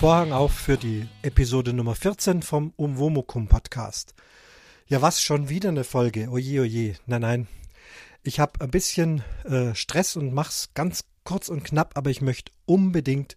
Vorhang auf für die Episode Nummer 14 vom Umwomukum Podcast. Ja, was schon wieder eine Folge? Oje, oje. Nein, nein. Ich habe ein bisschen äh, Stress und mach's ganz kurz und knapp, aber ich möchte unbedingt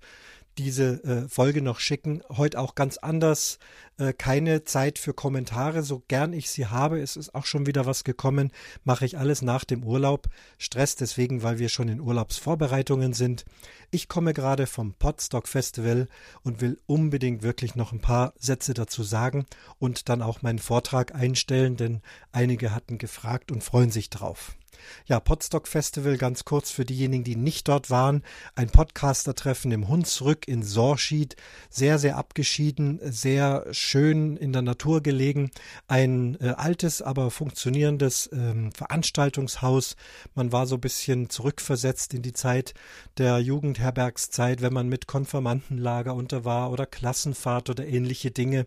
diese äh, Folge noch schicken. Heute auch ganz anders. Äh, keine Zeit für Kommentare. So gern ich sie habe, es ist auch schon wieder was gekommen. Mache ich alles nach dem Urlaub. Stress deswegen, weil wir schon in Urlaubsvorbereitungen sind. Ich komme gerade vom Podstock Festival und will unbedingt wirklich noch ein paar Sätze dazu sagen und dann auch meinen Vortrag einstellen, denn einige hatten gefragt und freuen sich drauf. Ja, Podstock Festival ganz kurz für diejenigen, die nicht dort waren. Ein Podcaster-Treffen im Hunsrück in Sorschied. Sehr, sehr abgeschieden, sehr schön in der Natur gelegen. Ein äh, altes, aber funktionierendes ähm, Veranstaltungshaus. Man war so ein bisschen zurückversetzt in die Zeit der Jugendherbergszeit, wenn man mit Konfirmandenlager unter war oder Klassenfahrt oder ähnliche Dinge.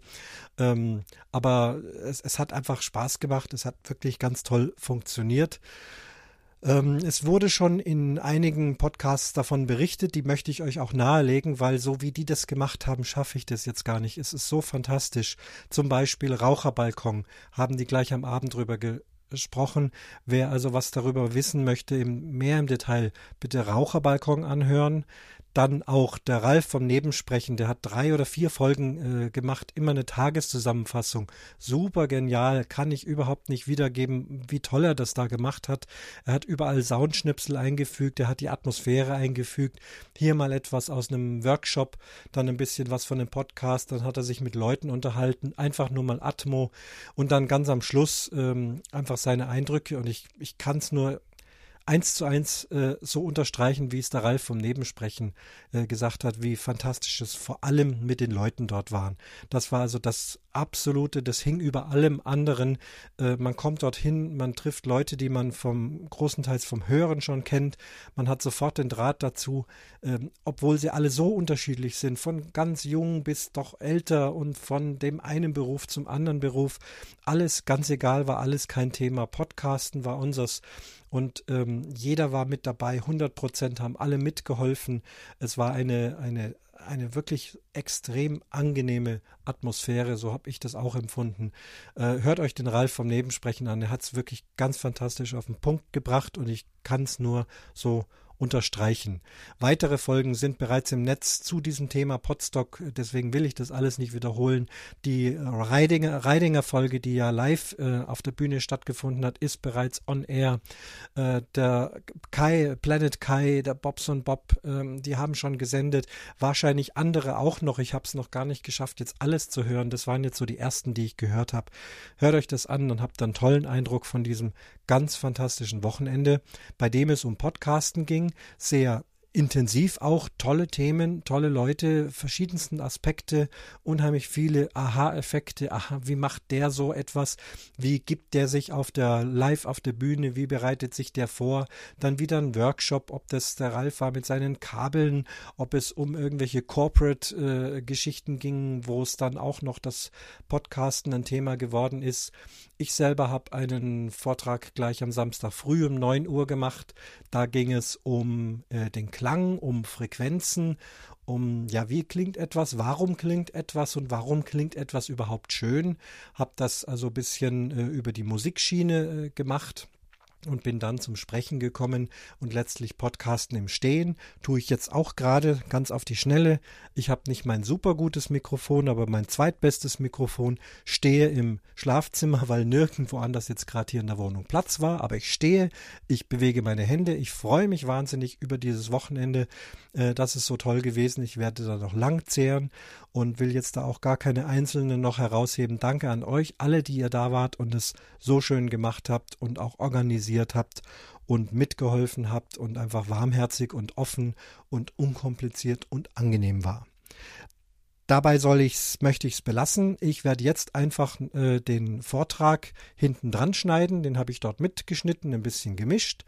Ähm, aber es, es hat einfach Spaß gemacht. Es hat wirklich ganz toll funktioniert. Ähm, es wurde schon in einigen Podcasts davon berichtet, die möchte ich euch auch nahelegen, weil so wie die das gemacht haben, schaffe ich das jetzt gar nicht. Es ist so fantastisch. Zum Beispiel Raucherbalkon haben die gleich am Abend drüber gesprochen. Wer also was darüber wissen möchte, im, mehr im Detail, bitte Raucherbalkon anhören. Dann auch der Ralf vom Nebensprechen, der hat drei oder vier Folgen äh, gemacht, immer eine Tageszusammenfassung. Super genial, kann ich überhaupt nicht wiedergeben, wie toll er das da gemacht hat. Er hat überall Soundschnipsel eingefügt, er hat die Atmosphäre eingefügt. Hier mal etwas aus einem Workshop, dann ein bisschen was von einem Podcast, dann hat er sich mit Leuten unterhalten, einfach nur mal Atmo und dann ganz am Schluss ähm, einfach seine Eindrücke und ich, ich kann es nur eins zu eins äh, so unterstreichen, wie es der Ralf vom Nebensprechen äh, gesagt hat, wie fantastisch es vor allem mit den Leuten dort waren. Das war also das absolute, das hing über allem anderen. Äh, man kommt dorthin, man trifft Leute, die man vom großenteils vom Hören schon kennt. Man hat sofort den Draht dazu, ähm, obwohl sie alle so unterschiedlich sind, von ganz jung bis doch älter und von dem einen Beruf zum anderen Beruf. Alles ganz egal, war alles kein Thema. Podcasten war unseres und ähm, jeder war mit dabei, 100 Prozent haben alle mitgeholfen. Es war eine, eine, eine wirklich extrem angenehme Atmosphäre, so habe ich das auch empfunden. Äh, hört euch den Ralf vom Nebensprechen an, er hat es wirklich ganz fantastisch auf den Punkt gebracht und ich kann es nur so unterstreichen. Weitere Folgen sind bereits im Netz zu diesem Thema Podstock, deswegen will ich das alles nicht wiederholen. Die Reidinger, Reidinger Folge, die ja live äh, auf der Bühne stattgefunden hat, ist bereits on air. Äh, der Kai, Planet Kai, der Bobson Bob, äh, die haben schon gesendet. Wahrscheinlich andere auch noch. Ich habe es noch gar nicht geschafft, jetzt alles zu hören. Das waren jetzt so die ersten, die ich gehört habe. Hört euch das an und habt einen tollen Eindruck von diesem ganz fantastischen Wochenende, bei dem es um Podcasten ging, sehr intensiv auch tolle Themen, tolle Leute, verschiedensten Aspekte, unheimlich viele Aha-Effekte. Aha, wie macht der so etwas? Wie gibt der sich auf der Live auf der Bühne? Wie bereitet sich der vor? Dann wieder ein Workshop, ob das der Ralf war mit seinen Kabeln, ob es um irgendwelche Corporate-Geschichten äh, ging, wo es dann auch noch das Podcasten ein Thema geworden ist. Ich selber habe einen Vortrag gleich am Samstag früh um 9 Uhr gemacht. Da ging es um äh, den Klang, um Frequenzen, um ja, wie klingt etwas, warum klingt etwas und warum klingt etwas überhaupt schön. Habe das also ein bisschen äh, über die Musikschiene äh, gemacht und bin dann zum Sprechen gekommen und letztlich Podcasten im Stehen. Tue ich jetzt auch gerade ganz auf die Schnelle. Ich habe nicht mein super gutes Mikrofon, aber mein zweitbestes Mikrofon. Stehe im Schlafzimmer, weil nirgendwo anders jetzt gerade hier in der Wohnung Platz war. Aber ich stehe, ich bewege meine Hände. Ich freue mich wahnsinnig über dieses Wochenende. Äh, das ist so toll gewesen. Ich werde da noch lang zehren und will jetzt da auch gar keine einzelnen noch herausheben. Danke an euch, alle, die ihr da wart und es so schön gemacht habt und auch organisiert habt und mitgeholfen habt und einfach warmherzig und offen und unkompliziert und angenehm war. Dabei soll ich's, möchte ich es belassen. Ich werde jetzt einfach äh, den Vortrag hinten dran schneiden. Den habe ich dort mitgeschnitten, ein bisschen gemischt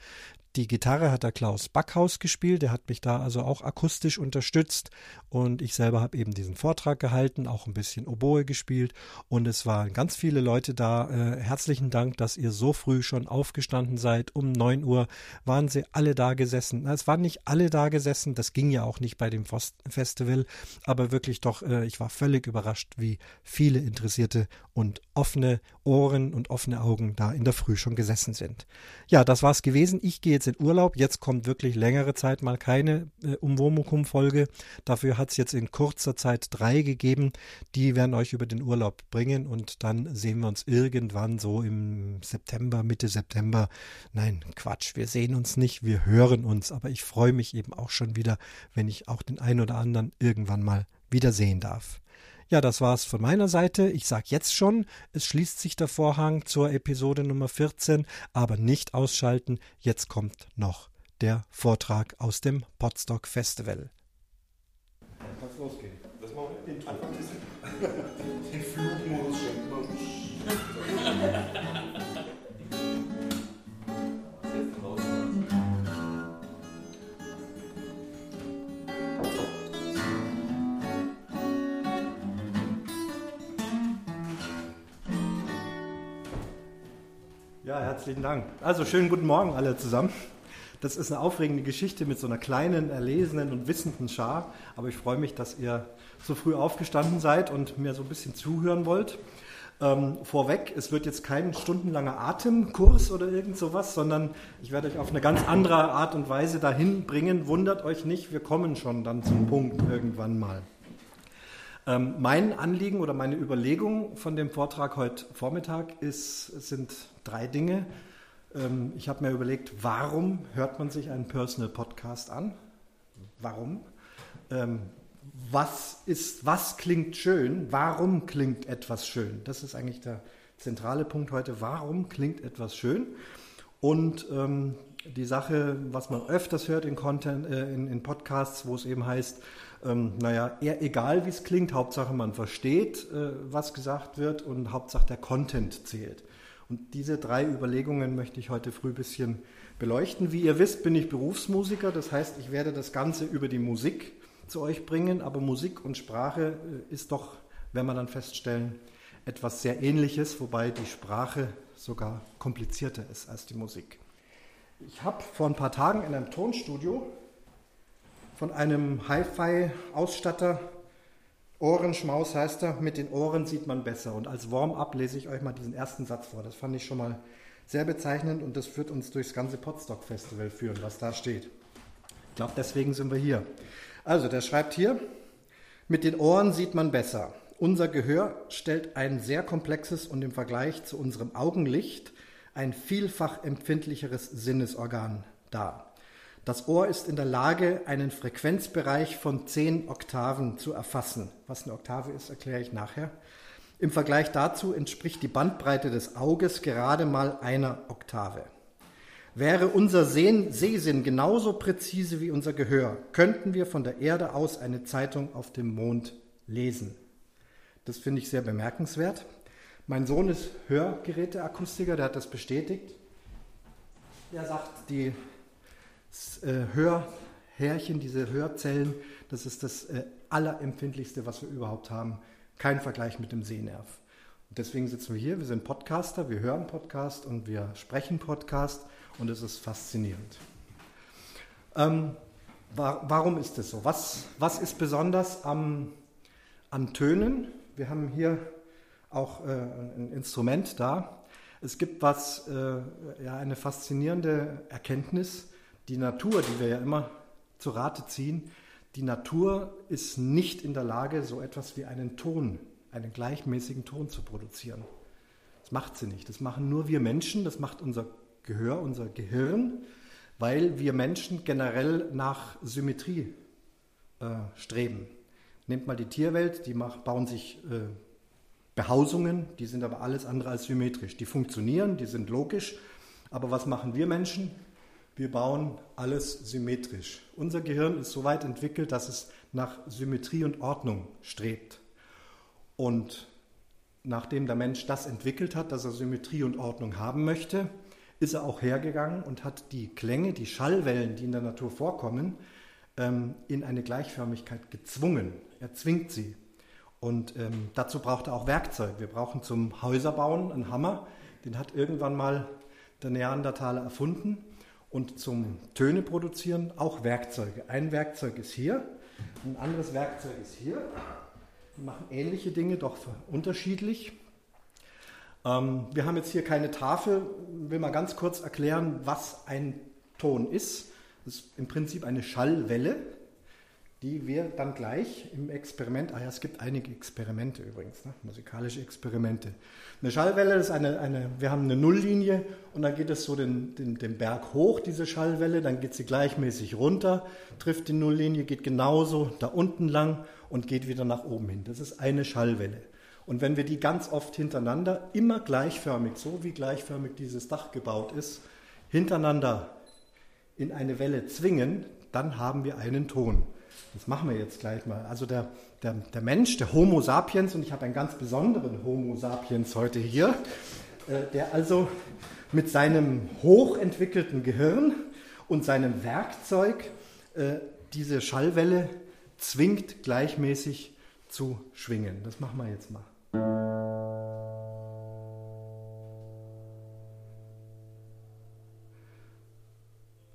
Die Gitarre hat der Klaus Backhaus gespielt, der hat mich da also auch akustisch unterstützt und ich selber habe eben diesen Vortrag gehalten, auch ein bisschen Oboe gespielt und es waren ganz viele Leute da. Äh, herzlichen Dank, dass ihr so früh schon aufgestanden seid. Um 9 Uhr waren sie alle da gesessen. Es waren nicht alle da gesessen, das ging ja auch nicht bei dem Festival, aber wirklich doch, äh, ich war völlig überrascht, wie viele Interessierte und offene Ohren und offene Augen da in der Früh schon gesessen sind. Ja, das war's gewesen. Ich gehe jetzt in Urlaub. Jetzt kommt wirklich längere Zeit mal keine äh, Umwomukum-Folge. Dafür hat es jetzt in kurzer Zeit drei gegeben. Die werden euch über den Urlaub bringen und dann sehen wir uns irgendwann so im September, Mitte September. Nein, Quatsch, wir sehen uns nicht, wir hören uns. Aber ich freue mich eben auch schon wieder, wenn ich auch den einen oder anderen irgendwann mal wiedersehen darf. Ja, das war's von meiner Seite. Ich sag jetzt schon, es schließt sich der Vorhang zur Episode Nummer 14, aber nicht ausschalten. Jetzt kommt noch der Vortrag aus dem Podstock Festival. Kann's losgehen. Das machen wir den Ja, herzlichen Dank. Also schönen guten Morgen alle zusammen. Das ist eine aufregende Geschichte mit so einer kleinen, erlesenen und wissenden Schar. Aber ich freue mich, dass ihr so früh aufgestanden seid und mir so ein bisschen zuhören wollt. Ähm, vorweg, es wird jetzt kein stundenlanger Atemkurs oder irgend sowas, sondern ich werde euch auf eine ganz andere Art und Weise dahin bringen. Wundert euch nicht, wir kommen schon dann zum Punkt irgendwann mal. Ähm, mein Anliegen oder meine Überlegung von dem Vortrag heute Vormittag ist, sind drei Dinge. Ähm, ich habe mir überlegt, warum hört man sich einen Personal Podcast an? Warum? Ähm, was, ist, was klingt schön? Warum klingt etwas schön? Das ist eigentlich der zentrale Punkt heute. Warum klingt etwas schön? Und ähm, die Sache, was man öfters hört in, Content, äh, in, in Podcasts, wo es eben heißt, ähm, naja, eher egal wie es klingt, Hauptsache man versteht, äh, was gesagt wird und Hauptsache der Content zählt. Und diese drei Überlegungen möchte ich heute früh ein bisschen beleuchten. Wie ihr wisst, bin ich Berufsmusiker, das heißt, ich werde das Ganze über die Musik zu euch bringen, aber Musik und Sprache äh, ist doch, wenn wir dann feststellen, etwas sehr Ähnliches, wobei die Sprache sogar komplizierter ist als die Musik. Ich habe vor ein paar Tagen in einem Tonstudio von einem Hi-Fi-Ausstatter, Ohrenschmaus heißt er, mit den Ohren sieht man besser. Und als Warm-up lese ich euch mal diesen ersten Satz vor. Das fand ich schon mal sehr bezeichnend und das wird uns durchs ganze Podstock Festival führen, was da steht. Ich glaube, deswegen sind wir hier. Also, der schreibt hier, mit den Ohren sieht man besser. Unser Gehör stellt ein sehr komplexes und im Vergleich zu unserem Augenlicht ein vielfach empfindlicheres Sinnesorgan dar. Das Ohr ist in der Lage, einen Frequenzbereich von 10 Oktaven zu erfassen. Was eine Oktave ist, erkläre ich nachher. Im Vergleich dazu entspricht die Bandbreite des Auges gerade mal einer Oktave. Wäre unser Sehen, Sehsinn genauso präzise wie unser Gehör, könnten wir von der Erde aus eine Zeitung auf dem Mond lesen. Das finde ich sehr bemerkenswert. Mein Sohn ist Hörgeräteakustiker, der hat das bestätigt. Er sagt, die Hörhärchen, diese Hörzellen, das ist das äh, allerempfindlichste, was wir überhaupt haben. Kein Vergleich mit dem Sehnerv. Und deswegen sitzen wir hier, wir sind Podcaster, wir hören Podcast und wir sprechen Podcast und es ist faszinierend. Ähm, wa warum ist das so? Was, was ist besonders am, an Tönen? Wir haben hier auch äh, ein Instrument da. Es gibt was, äh, ja, eine faszinierende Erkenntnis, die Natur, die wir ja immer zu Rate ziehen, die Natur ist nicht in der Lage, so etwas wie einen Ton, einen gleichmäßigen Ton zu produzieren. Das macht sie nicht. Das machen nur wir Menschen, das macht unser Gehör, unser Gehirn, weil wir Menschen generell nach Symmetrie äh, streben. Nehmt mal die Tierwelt, die mach, bauen sich äh, Behausungen, die sind aber alles andere als symmetrisch. Die funktionieren, die sind logisch, aber was machen wir Menschen? Wir bauen alles symmetrisch. Unser Gehirn ist so weit entwickelt, dass es nach Symmetrie und Ordnung strebt. Und nachdem der Mensch das entwickelt hat, dass er Symmetrie und Ordnung haben möchte, ist er auch hergegangen und hat die Klänge, die Schallwellen, die in der Natur vorkommen, ähm, in eine Gleichförmigkeit gezwungen. Er zwingt sie. Und ähm, dazu braucht er auch Werkzeug. Wir brauchen zum Häuserbauen einen Hammer. Den hat irgendwann mal der Neandertaler erfunden. Und zum Töne produzieren auch Werkzeuge. Ein Werkzeug ist hier, ein anderes Werkzeug ist hier. Die machen ähnliche Dinge, doch unterschiedlich. Ähm, wir haben jetzt hier keine Tafel. Ich will mal ganz kurz erklären, was ein Ton ist. Das ist im Prinzip eine Schallwelle die wir dann gleich im Experiment, ah ja, es gibt einige Experimente übrigens, ne? musikalische Experimente. Eine Schallwelle ist eine, eine, wir haben eine Nulllinie und dann geht es so den, den, den Berg hoch, diese Schallwelle, dann geht sie gleichmäßig runter, trifft die Nulllinie, geht genauso da unten lang und geht wieder nach oben hin. Das ist eine Schallwelle. Und wenn wir die ganz oft hintereinander, immer gleichförmig, so wie gleichförmig dieses Dach gebaut ist, hintereinander in eine Welle zwingen, dann haben wir einen Ton. Das machen wir jetzt gleich mal. Also der, der, der Mensch, der Homo sapiens, und ich habe einen ganz besonderen Homo sapiens heute hier, äh, der also mit seinem hochentwickelten Gehirn und seinem Werkzeug äh, diese Schallwelle zwingt, gleichmäßig zu schwingen. Das machen wir jetzt mal.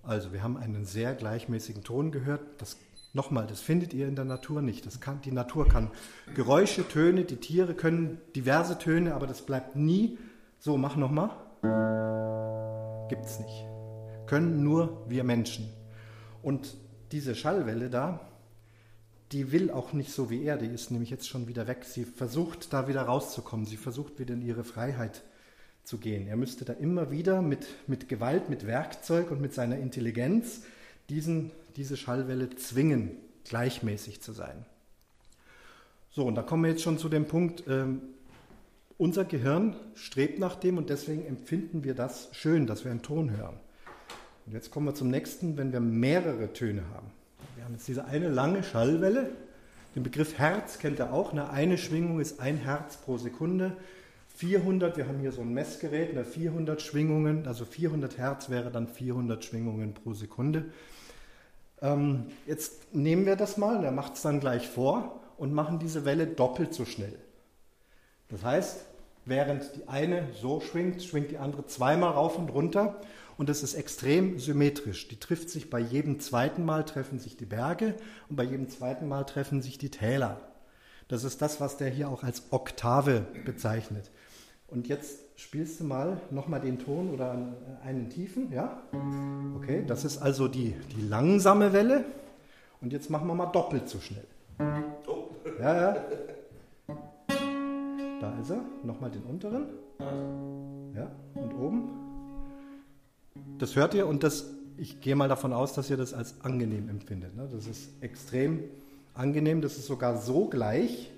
Also wir haben einen sehr gleichmäßigen Ton gehört. Das Nochmal, das findet ihr in der Natur nicht. Das kann, die Natur kann Geräusche, Töne, die Tiere können diverse Töne, aber das bleibt nie so. Mach nochmal. Gibt es nicht. Können nur wir Menschen. Und diese Schallwelle da, die will auch nicht so wie er, die ist nämlich jetzt schon wieder weg. Sie versucht da wieder rauszukommen, sie versucht wieder in ihre Freiheit zu gehen. Er müsste da immer wieder mit, mit Gewalt, mit Werkzeug und mit seiner Intelligenz diesen diese Schallwelle zwingen, gleichmäßig zu sein. So, und da kommen wir jetzt schon zu dem Punkt, ähm, unser Gehirn strebt nach dem und deswegen empfinden wir das schön, dass wir einen Ton hören. Und jetzt kommen wir zum nächsten, wenn wir mehrere Töne haben. Wir haben jetzt diese eine lange Schallwelle. Den Begriff Herz kennt ihr auch. Eine, eine Schwingung ist ein Herz pro Sekunde. 400, wir haben hier so ein Messgerät, eine 400 Schwingungen, also 400 Hertz wäre dann 400 Schwingungen pro Sekunde. Ähm, jetzt nehmen wir das mal, der macht es dann gleich vor und machen diese Welle doppelt so schnell. Das heißt, während die eine so schwingt, schwingt die andere zweimal rauf und runter und das ist extrem symmetrisch. Die trifft sich bei jedem zweiten Mal treffen sich die Berge und bei jedem zweiten Mal treffen sich die Täler. Das ist das, was der hier auch als Oktave bezeichnet. Und jetzt spielst du mal nochmal den Ton oder einen tiefen, ja? Okay, das ist also die, die langsame Welle. Und jetzt machen wir mal doppelt so schnell. Oh. Ja, ja. Da ist er. Nochmal den unteren. Ja, und oben. Das hört ihr und das, ich gehe mal davon aus, dass ihr das als angenehm empfindet. Ne? Das ist extrem angenehm. Das ist sogar so gleich,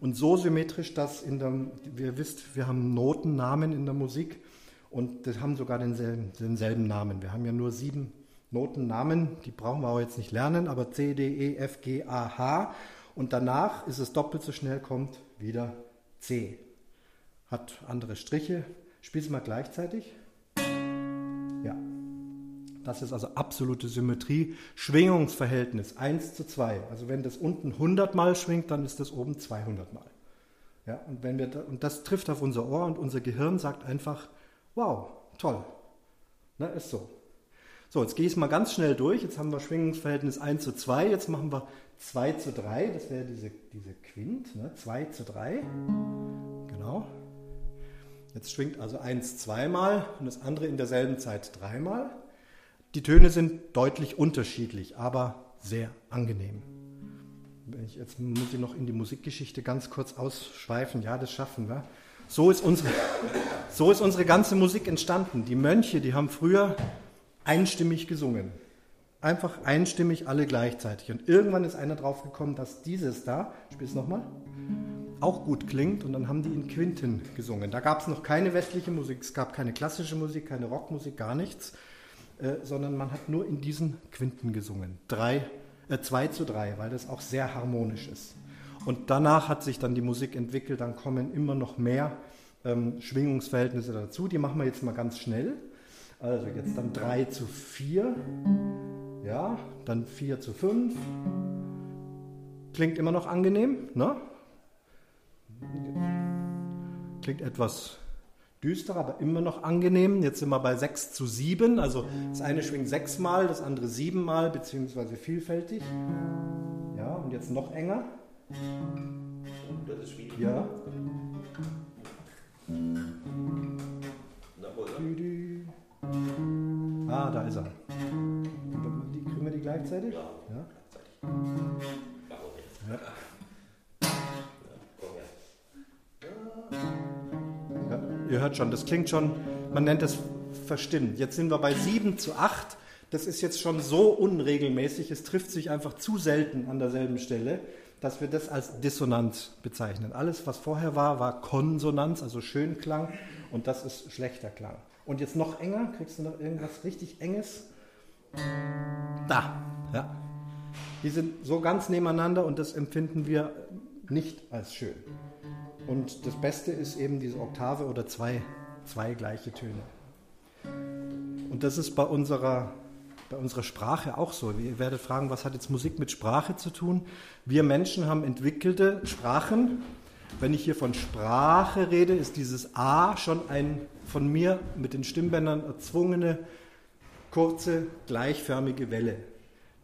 und so symmetrisch, dass in der, ihr wisst, wir haben Notennamen in der Musik und das haben sogar denselben, denselben Namen. Wir haben ja nur sieben Notennamen, die brauchen wir auch jetzt nicht lernen, aber C, D, E, F, G, A, H und danach ist es doppelt so schnell, kommt wieder C. Hat andere Striche. Spielst du mal gleichzeitig? Das ist also absolute Symmetrie. Schwingungsverhältnis 1 zu 2. Also wenn das unten 100 Mal schwingt, dann ist das oben 200 Mal. Ja, und, wenn wir da, und das trifft auf unser Ohr und unser Gehirn sagt einfach, wow, toll. Na, ist so. So, jetzt gehe ich es mal ganz schnell durch. Jetzt haben wir Schwingungsverhältnis 1 zu 2. Jetzt machen wir 2 zu 3. Das wäre diese, diese Quint. Ne? 2 zu 3. Genau. Jetzt schwingt also 1 zweimal und das andere in derselben Zeit dreimal. Die Töne sind deutlich unterschiedlich, aber sehr angenehm. Ich, jetzt muss ich noch in die Musikgeschichte ganz kurz ausschweifen. Ja, das schaffen wir. So ist unsere, so ist unsere ganze Musik entstanden. Die Mönche, die haben früher einstimmig gesungen. Einfach einstimmig alle gleichzeitig. Und irgendwann ist einer draufgekommen, dass dieses da, spiel es nochmal, auch gut klingt. Und dann haben die in Quinten gesungen. Da gab es noch keine westliche Musik, es gab keine klassische Musik, keine Rockmusik, gar nichts. Äh, sondern man hat nur in diesen Quinten gesungen. Drei, äh, zwei zu drei, weil das auch sehr harmonisch ist. Und danach hat sich dann die Musik entwickelt, dann kommen immer noch mehr ähm, Schwingungsverhältnisse dazu. Die machen wir jetzt mal ganz schnell. Also jetzt dann 3 zu 4. Ja, dann 4 zu 5. Klingt immer noch angenehm, ne? Klingt etwas düster, aber immer noch angenehm. Jetzt sind wir bei 6 zu 7. Also das eine schwingt sechsmal, das andere siebenmal, beziehungsweise vielfältig. Ja, und jetzt noch enger. Das ist schwierig. Ja. Ah, da ist er. Die, kriegen wir die gleichzeitig? Ja. Ja. Ja. Ihr hört schon, das klingt schon, man nennt es verstimmt. Jetzt sind wir bei 7 zu 8. Das ist jetzt schon so unregelmäßig, es trifft sich einfach zu selten an derselben Stelle, dass wir das als Dissonanz bezeichnen. Alles, was vorher war, war Konsonanz, also Schönklang, und das ist schlechter Klang. Und jetzt noch enger, kriegst du noch irgendwas richtig Enges? Da, ja. Die sind so ganz nebeneinander und das empfinden wir nicht als schön. Und das Beste ist eben diese Oktave oder zwei, zwei gleiche Töne. Und das ist bei unserer, bei unserer Sprache auch so. Ihr werdet fragen, was hat jetzt Musik mit Sprache zu tun? Wir Menschen haben entwickelte Sprachen. Wenn ich hier von Sprache rede, ist dieses A schon ein von mir mit den Stimmbändern erzwungene, kurze, gleichförmige Welle.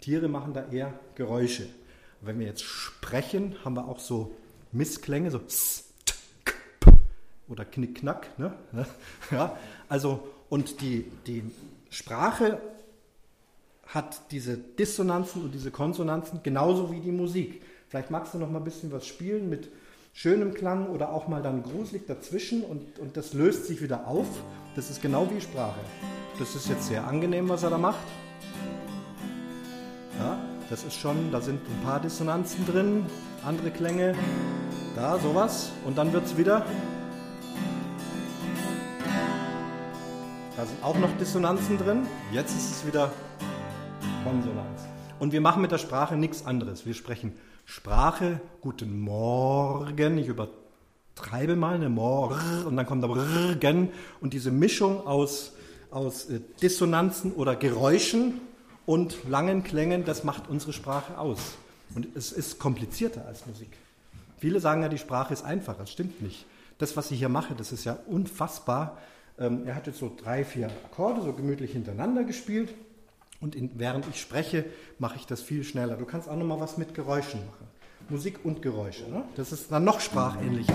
Tiere machen da eher Geräusche. Wenn wir jetzt sprechen, haben wir auch so Missklänge, so s, oder knick-knack. Ne? Ja, also, und die, die Sprache hat diese Dissonanzen und diese Konsonanzen genauso wie die Musik. Vielleicht magst du noch mal ein bisschen was spielen mit schönem Klang oder auch mal dann gruselig dazwischen und, und das löst sich wieder auf. Das ist genau wie Sprache. Das ist jetzt sehr angenehm, was er da macht. Ja, das ist schon, da sind ein paar Dissonanzen drin, andere Klänge, da sowas und dann wird es wieder. Da sind auch noch Dissonanzen drin. Jetzt ist es wieder Konsonanz. Und wir machen mit der Sprache nichts anderes. Wir sprechen Sprache, guten Morgen, ich übertreibe mal, eine Mor und dann kommt da Morgen und diese Mischung aus, aus äh, Dissonanzen oder Geräuschen und langen Klängen, das macht unsere Sprache aus. Und es ist komplizierter als Musik. Viele sagen ja, die Sprache ist einfacher. Das stimmt nicht. Das, was ich hier mache, das ist ja unfassbar. Ähm, er hat jetzt so drei, vier Akkorde so gemütlich hintereinander gespielt. Und in, während ich spreche, mache ich das viel schneller. Du kannst auch noch mal was mit Geräuschen machen. Musik und Geräusche. Ne? Das ist dann noch sprachähnlicher.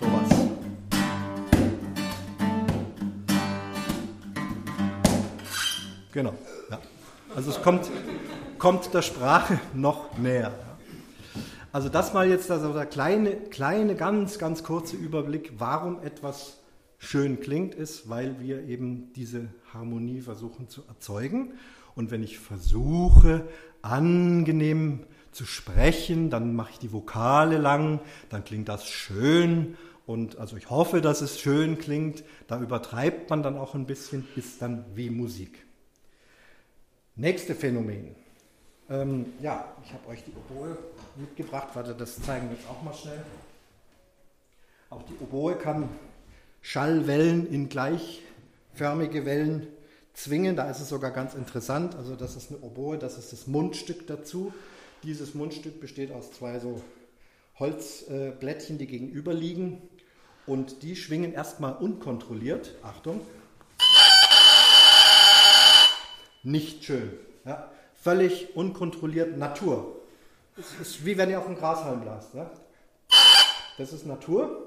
Sowas. Genau. Ja. Also es kommt, kommt der Sprache noch näher. Also das mal jetzt also der kleine, kleine, ganz, ganz kurze Überblick, warum etwas schön klingt, ist, weil wir eben diese Harmonie versuchen zu erzeugen. Und wenn ich versuche, angenehm zu sprechen, dann mache ich die Vokale lang, dann klingt das schön. Und also ich hoffe, dass es schön klingt. Da übertreibt man dann auch ein bisschen, ist dann wie Musik. Nächste Phänomen. Ähm, ja, ich habe euch die Oboe mitgebracht. Warte, das zeigen wir jetzt auch mal schnell. Auch die Oboe kann Schallwellen in gleichförmige Wellen zwingen. Da ist es sogar ganz interessant. Also das ist eine Oboe, das ist das Mundstück dazu. Dieses Mundstück besteht aus zwei so Holzblättchen, die gegenüber liegen. Und die schwingen erstmal unkontrolliert. Achtung. Nicht schön. Ja? Völlig unkontrolliert Natur. Es ist wie wenn ihr auf ein Grashalm blast. Ja? Das ist Natur.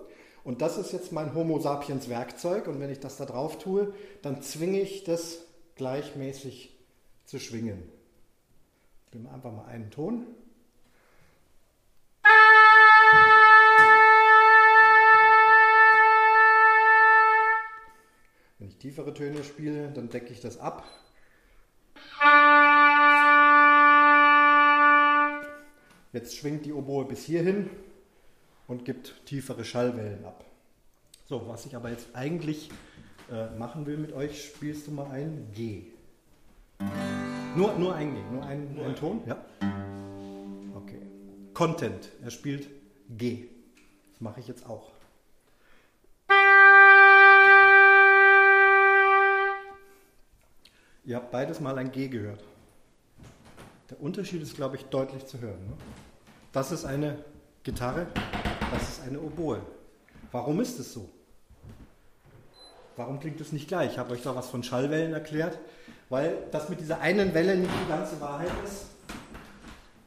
Und das ist jetzt mein Homo sapiens Werkzeug. Und wenn ich das da drauf tue, dann zwinge ich das gleichmäßig zu schwingen. Geben wir einfach mal einen Ton. Wenn ich tiefere Töne spiele, dann decke ich das ab. Jetzt schwingt die Oboe bis hierhin und gibt tiefere Schallwellen ab. So, was ich aber jetzt eigentlich äh, machen will mit euch, spielst du mal ein G. Nur, nur ein G, nur ein, nur ein Ton? Ja. Okay. Content, er spielt G. Das mache ich jetzt auch. Ihr habt beides mal ein G gehört. Der Unterschied ist, glaube ich, deutlich zu hören. Ne? Das ist eine Gitarre, das ist eine Oboe. Warum ist es so? Warum klingt es nicht gleich? Ich habe euch da was von Schallwellen erklärt, weil das mit dieser einen Welle nicht die ganze Wahrheit ist.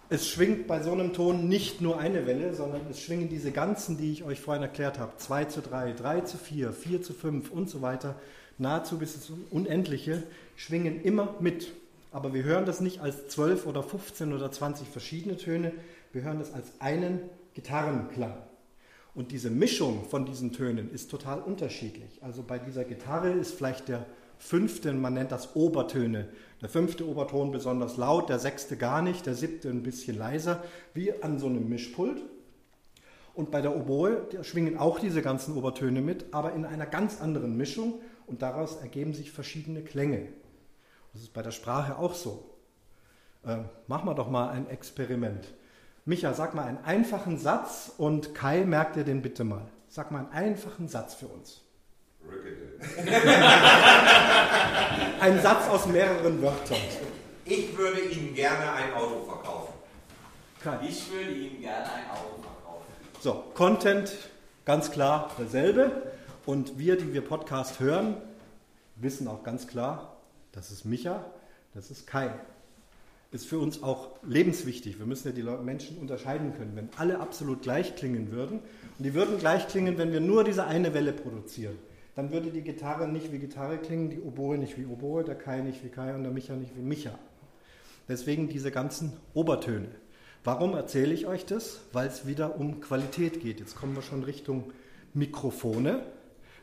Es schwingt bei so einem Ton nicht nur eine Welle, sondern es schwingen diese ganzen, die ich euch vorhin erklärt habe, 2 zu 3, 3 zu 4, 4 zu 5 und so weiter, nahezu bis ins Unendliche, schwingen immer mit. Aber wir hören das nicht als 12 oder 15 oder 20 verschiedene Töne, wir hören das als einen Gitarrenklang. Und diese Mischung von diesen Tönen ist total unterschiedlich. Also bei dieser Gitarre ist vielleicht der fünfte, man nennt das Obertöne, der fünfte Oberton besonders laut, der sechste gar nicht, der siebte ein bisschen leiser, wie an so einem Mischpult. Und bei der Oboe schwingen auch diese ganzen Obertöne mit, aber in einer ganz anderen Mischung und daraus ergeben sich verschiedene Klänge. Das ist bei der Sprache auch so. Äh, machen wir doch mal ein Experiment. Micha, sag mal einen einfachen Satz und Kai, merkt ihr den bitte mal. Sag mal einen einfachen Satz für uns. ein Satz aus mehreren Wörtern. Ich würde Ihnen gerne ein Auto verkaufen. Kai. Ich würde Ihnen gerne ein Auto verkaufen. So, Content ganz klar derselbe. Und wir, die wir Podcast hören, wissen auch ganz klar, das ist Micha, das ist Kai ist für uns auch lebenswichtig. Wir müssen ja die Menschen unterscheiden können. Wenn alle absolut gleich klingen würden, und die würden gleich klingen, wenn wir nur diese eine Welle produzieren, dann würde die Gitarre nicht wie Gitarre klingen, die Oboe nicht wie Oboe, der Kai nicht wie Kai und der Micha nicht wie Micha. Deswegen diese ganzen Obertöne. Warum erzähle ich euch das? Weil es wieder um Qualität geht. Jetzt kommen wir schon Richtung Mikrofone.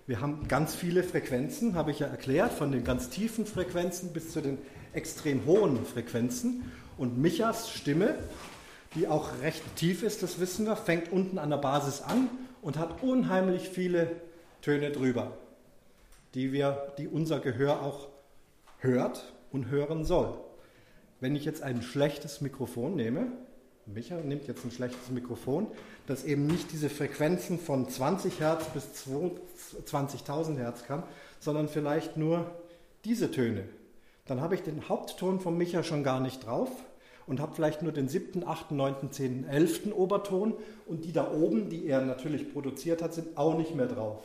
Wir haben ganz viele Frequenzen, habe ich ja erklärt, von den ganz tiefen Frequenzen bis zu den extrem hohen Frequenzen. Und Michas Stimme, die auch recht tief ist, das wissen wir, fängt unten an der Basis an und hat unheimlich viele Töne drüber, die, wir, die unser Gehör auch hört und hören soll. Wenn ich jetzt ein schlechtes Mikrofon nehme, Micha nimmt jetzt ein schlechtes Mikrofon, das eben nicht diese Frequenzen von 20 Hertz bis 20.000 Hertz kann, sondern vielleicht nur diese Töne dann habe ich den Hauptton von Micha schon gar nicht drauf und habe vielleicht nur den siebten, achten, neunten, zehnten, elften Oberton und die da oben, die er natürlich produziert hat, sind auch nicht mehr drauf.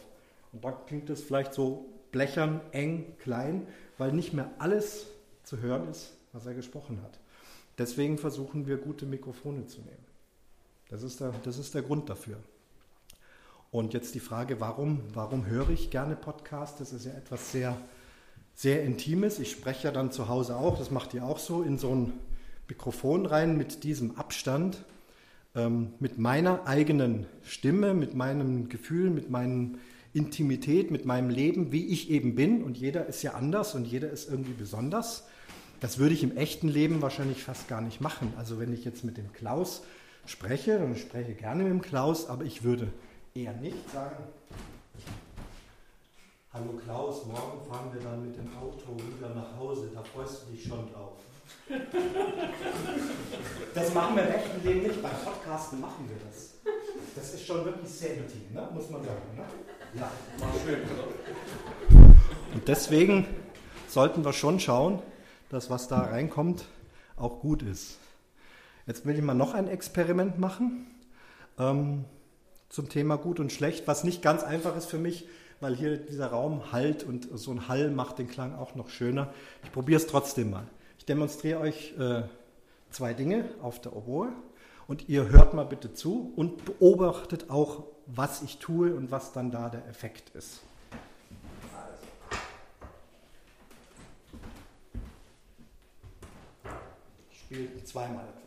Und dann klingt es vielleicht so blechern, eng, klein, weil nicht mehr alles zu hören ist, was er gesprochen hat. Deswegen versuchen wir gute Mikrofone zu nehmen. Das ist der, das ist der Grund dafür. Und jetzt die Frage, warum, warum höre ich gerne Podcasts? Das ist ja etwas sehr sehr Intimes. Ich spreche ja dann zu Hause auch, das macht ihr auch so, in so ein Mikrofon rein mit diesem Abstand, ähm, mit meiner eigenen Stimme, mit meinem Gefühl, mit meiner Intimität, mit meinem Leben, wie ich eben bin. Und jeder ist ja anders und jeder ist irgendwie besonders. Das würde ich im echten Leben wahrscheinlich fast gar nicht machen. Also wenn ich jetzt mit dem Klaus spreche, dann spreche ich gerne mit dem Klaus, aber ich würde eher nicht sagen, Hallo Klaus, morgen fahren wir dann mit dem Auto wieder nach Hause, da freust du dich schon drauf. Das machen wir im echten Leben nicht, beim Podcasten machen wir das. Das ist schon wirklich intim, ne? muss man sagen. Ne? Ja, war schön. Und deswegen sollten wir schon schauen, dass was da reinkommt, auch gut ist. Jetzt will ich mal noch ein Experiment machen ähm, zum Thema gut und schlecht, was nicht ganz einfach ist für mich weil hier dieser Raum halt und so ein Hall macht den Klang auch noch schöner. Ich probiere es trotzdem mal. Ich demonstriere euch äh, zwei Dinge auf der Oboe und ihr hört mal bitte zu und beobachtet auch, was ich tue und was dann da der Effekt ist. Ich spiele zweimal etwas,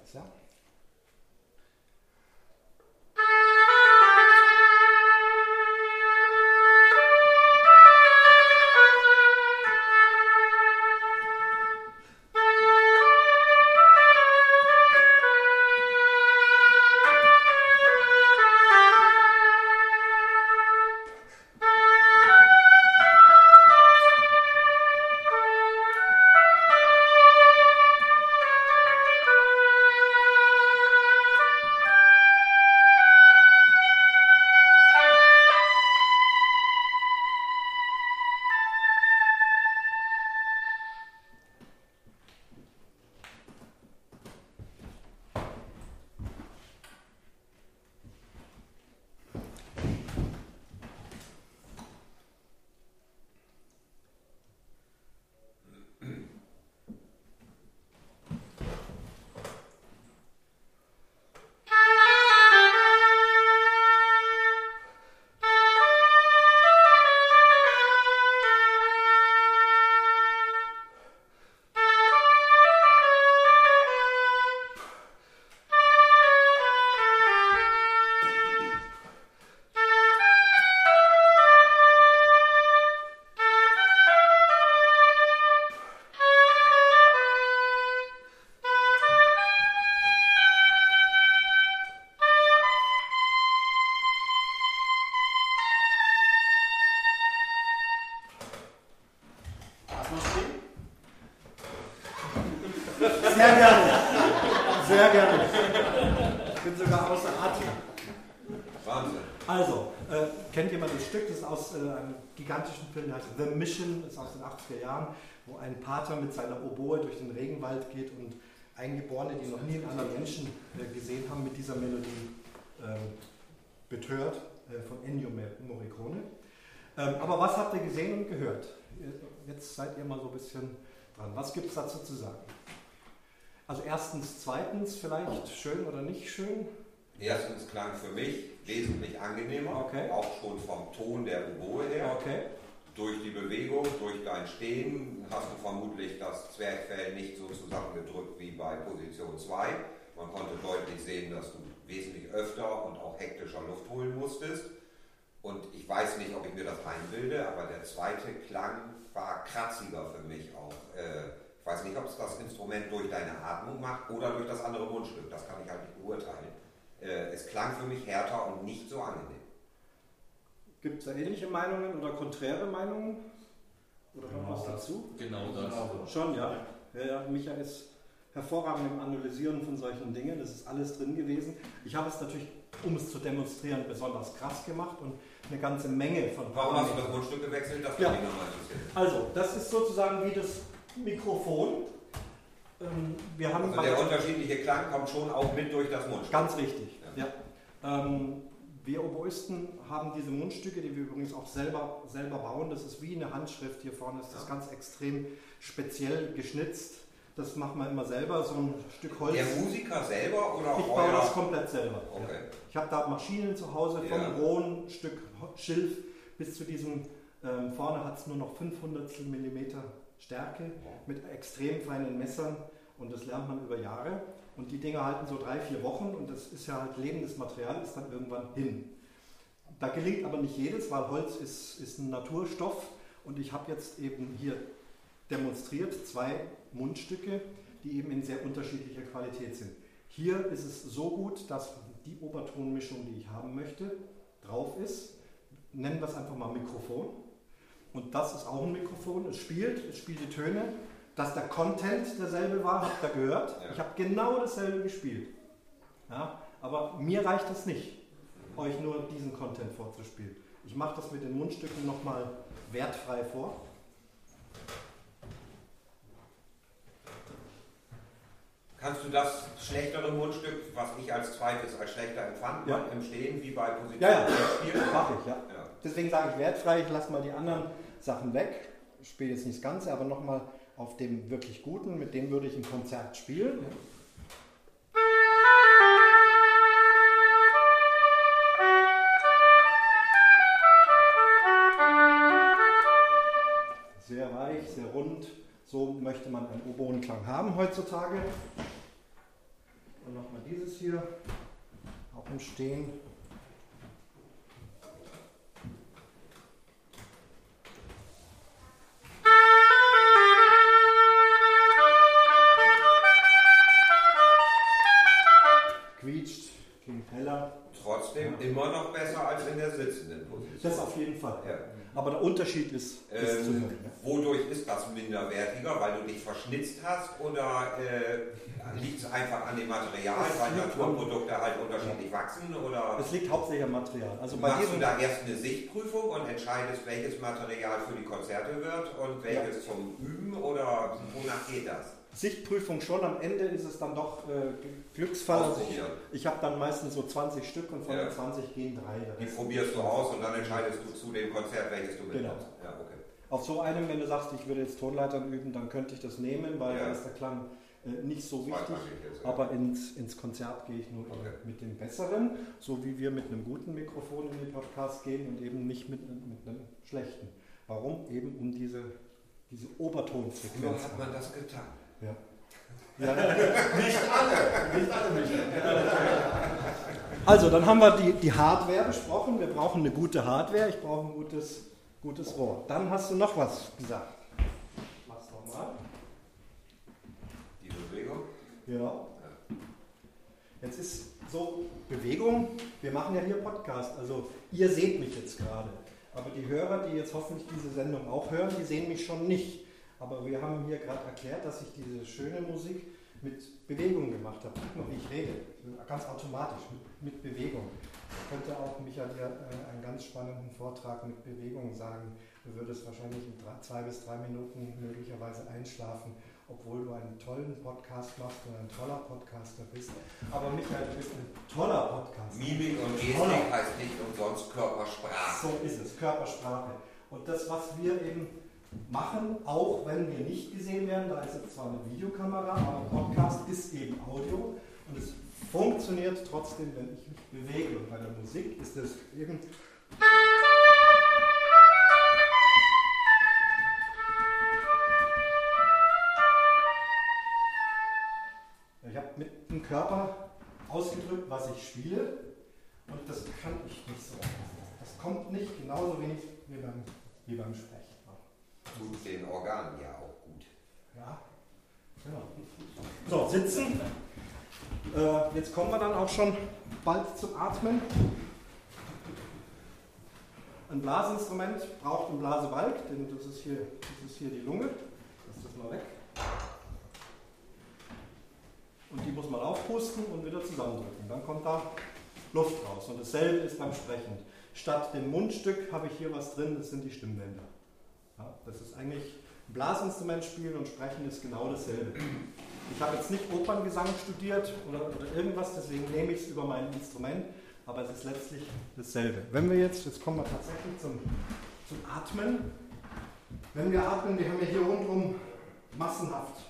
gigantischen Film, der heißt The Mission, ist aus den 80er Jahren, wo ein Pater mit seiner Oboe durch den Regenwald geht und Eingeborene, die noch nie einen anderen Menschen äh, gesehen haben, mit dieser Melodie ähm, betört äh, von Ennio Morricone. Ähm, aber was habt ihr gesehen und gehört? Jetzt seid ihr mal so ein bisschen dran. Was gibt es dazu zu sagen? Also erstens, zweitens, vielleicht schön oder nicht schön? Erstens klang für mich wesentlich angenehmer, Okay. auch schon vom Ton der Oboe her. Okay. Durch die Bewegung, durch dein Stehen hast du vermutlich das Zwerchfell nicht so zusammengedrückt wie bei Position 2. Man konnte deutlich sehen, dass du wesentlich öfter und auch hektischer Luft holen musstest. Und ich weiß nicht, ob ich mir das einbilde, aber der zweite Klang war kratziger für mich auch. Äh, ich weiß nicht, ob es das Instrument durch deine Atmung macht oder durch das andere Mundstück. Das kann ich halt nicht beurteilen. Äh, es klang für mich härter und nicht so angenehm. Gibt es da ähnliche Meinungen oder konträre Meinungen? Oder noch was dazu? Genau das. Schon, ja. ja, ja. Michael ist hervorragend im Analysieren von solchen Dingen. Das ist alles drin gewesen. Ich habe es natürlich, um es zu demonstrieren, besonders krass gemacht und eine ganze Menge von Warum hast du das. Mundstück gewechselt? Das Ja. Also, das ist sozusagen wie das Mikrofon. Ähm, Wir haben Also der unterschiedliche Klang kommt schon auch mit durch das Mundstück. Ganz richtig. Ja. Ja. Ähm, wir Oboisten haben diese Mundstücke, die wir übrigens auch selber, selber bauen. Das ist wie eine Handschrift. Hier vorne ist das Ja. ganz extrem speziell geschnitzt. Das machen wir immer selber, so ein Stück Holz. Der Musiker selber oder ich baue das komplett selber. Okay. Ich habe da Maschinen zu Hause, vom Ja. rohen Stück Schilf bis zu diesem, ähm, vorne hat es nur noch 500 Millimeter Stärke mit extrem feinen Messern und das lernt man über Jahre. Und die Dinger halten so drei, vier Wochen und das ist ja halt lebendes Material, ist dann irgendwann hin. Da gelingt aber nicht jedes, weil Holz ist, ist ein Naturstoff und ich habe jetzt eben hier demonstriert zwei Mundstücke, die eben in sehr unterschiedlicher Qualität sind. Hier ist es so gut, dass die Obertonmischung, die ich haben möchte, drauf ist. Nennen wir es einfach mal Mikrofon. Und das ist auch ein Mikrofon. Es spielt, es spielt die Töne. Dass der Content derselbe war, habt ihr gehört. Ja. Ich habe genau dasselbe gespielt. Ja, aber mir reicht es nicht, euch nur diesen Content vorzuspielen. Ich mache das mit den Mundstücken nochmal wertfrei vor. Kannst du das schlechtere Mundstück, was ich als zweites als schlechter empfand, Ja. im Stehen wie bei Position Ja, ja. 1 spielen? Mache ich, ja. Ja. Deswegen sage ich wertfrei, ich lasse mal die anderen Sachen weg. Ich spiele jetzt nicht das Ganze, aber nochmal auf dem wirklich guten, mit dem würde ich ein Konzert spielen. Sehr weich, sehr rund. So möchte man einen Oboenklang haben heutzutage. Und nochmal dieses hier, auch im Stehen. Du dich verschnitzt hast oder äh, liegt es einfach an dem Material, Es weil Naturprodukte halt unterschiedlich wachsen? Oder Es liegt hauptsächlich am Material. Also bei machst du da erst eine Sichtprüfung und entscheidest, welches Material für die Konzerte wird und welches zum Üben oder wonach geht das? Sichtprüfung schon, am Ende ist es dann doch äh, Glücksfall. Also ich ich habe dann meistens so 20 Stück und von Ja. den 20 gehen drei. Die probierst du aus und dann entscheidest du zu dem Konzert, welches du Genau. mitnimmst. Ja, okay. Auf so einem, wenn du sagst, ich würde jetzt Tonleitern üben, dann könnte ich das nehmen, weil Ja. da ist der Klang äh, nicht so wichtig. Zweitrangig jetzt, ja. Aber ins, ins Konzert gehe ich nur Okay. mit dem besseren, so wie wir mit einem guten Mikrofon in den Podcast gehen und eben nicht mit, einem- mit einem schlechten. Warum? Eben um diese, diese Obertonfrequenz. hat man das getan. Ja. Ja, Nicht alle, nicht alle Michael. also, dann haben wir die, die Hardware besprochen. Wir brauchen eine gute Hardware. Ich brauche ein gutes, gutes Rohr. Dann hast du noch was gesagt. Mach's nochmal. Die Bewegung. Genau. Jetzt ist so Bewegung. Wir machen ja hier Podcast. Also, ihr seht mich jetzt gerade. Aber die Hörer, die jetzt hoffentlich diese Sendung auch hören, die sehen mich schon nicht. Aber wir haben hier gerade erklärt, dass ich diese schöne Musik mit Bewegung gemacht habe. Guck mal, wie ich rede. Ganz automatisch, mit, mit Bewegung. Könnte auch Michael dir äh, ganz spannenden Vortrag mit Bewegung sagen. Du würdest wahrscheinlich in drei, zwei bis drei Minuten möglicherweise einschlafen, obwohl du einen tollen Podcast machst und ein toller Podcaster bist. Aber Michael, du bist ein toller Podcaster. Mimik und Gestik heißt nicht umsonst Körpersprache. So ist es, Körpersprache. Und das, was wir eben machen, auch wenn wir nicht gesehen werden, da ist jetzt zwar eine Videokamera, aber Podcast ist eben Audio und es funktioniert trotzdem, wenn ich mich bewege. Und bei der Musik ist es eben mit dem Körper ausgedrückt, was ich spiele. Und das kann ich nicht so. Das kommt nicht genauso wenig wie beim, wie beim Sprechen. Tut den Organen ja auch gut. Ja, genau. So, sitzen. Äh, jetzt kommen wir dann auch schon bald zum Atmen. Ein Blasinstrument braucht einen Blasebalg, denn das ist hier, das ist hier die Lunge. Lass das mal weg. Und die muss man aufpusten und wieder zusammendrücken. Dann kommt da Luft raus. Und dasselbe ist beim Sprechen. Statt dem Mundstück habe ich hier was drin, das sind die Stimmbänder. Ja, das ist eigentlich Blasinstrument spielen und sprechen ist genau dasselbe. Ich habe jetzt nicht Operngesang studiert oder, oder irgendwas, deswegen nehme ich es über mein Instrument, aber es ist letztlich dasselbe. Wenn wir jetzt, jetzt kommen wir tatsächlich zum, zum Atmen. Wenn wir atmen, wir haben ja hier rundherum massenhaft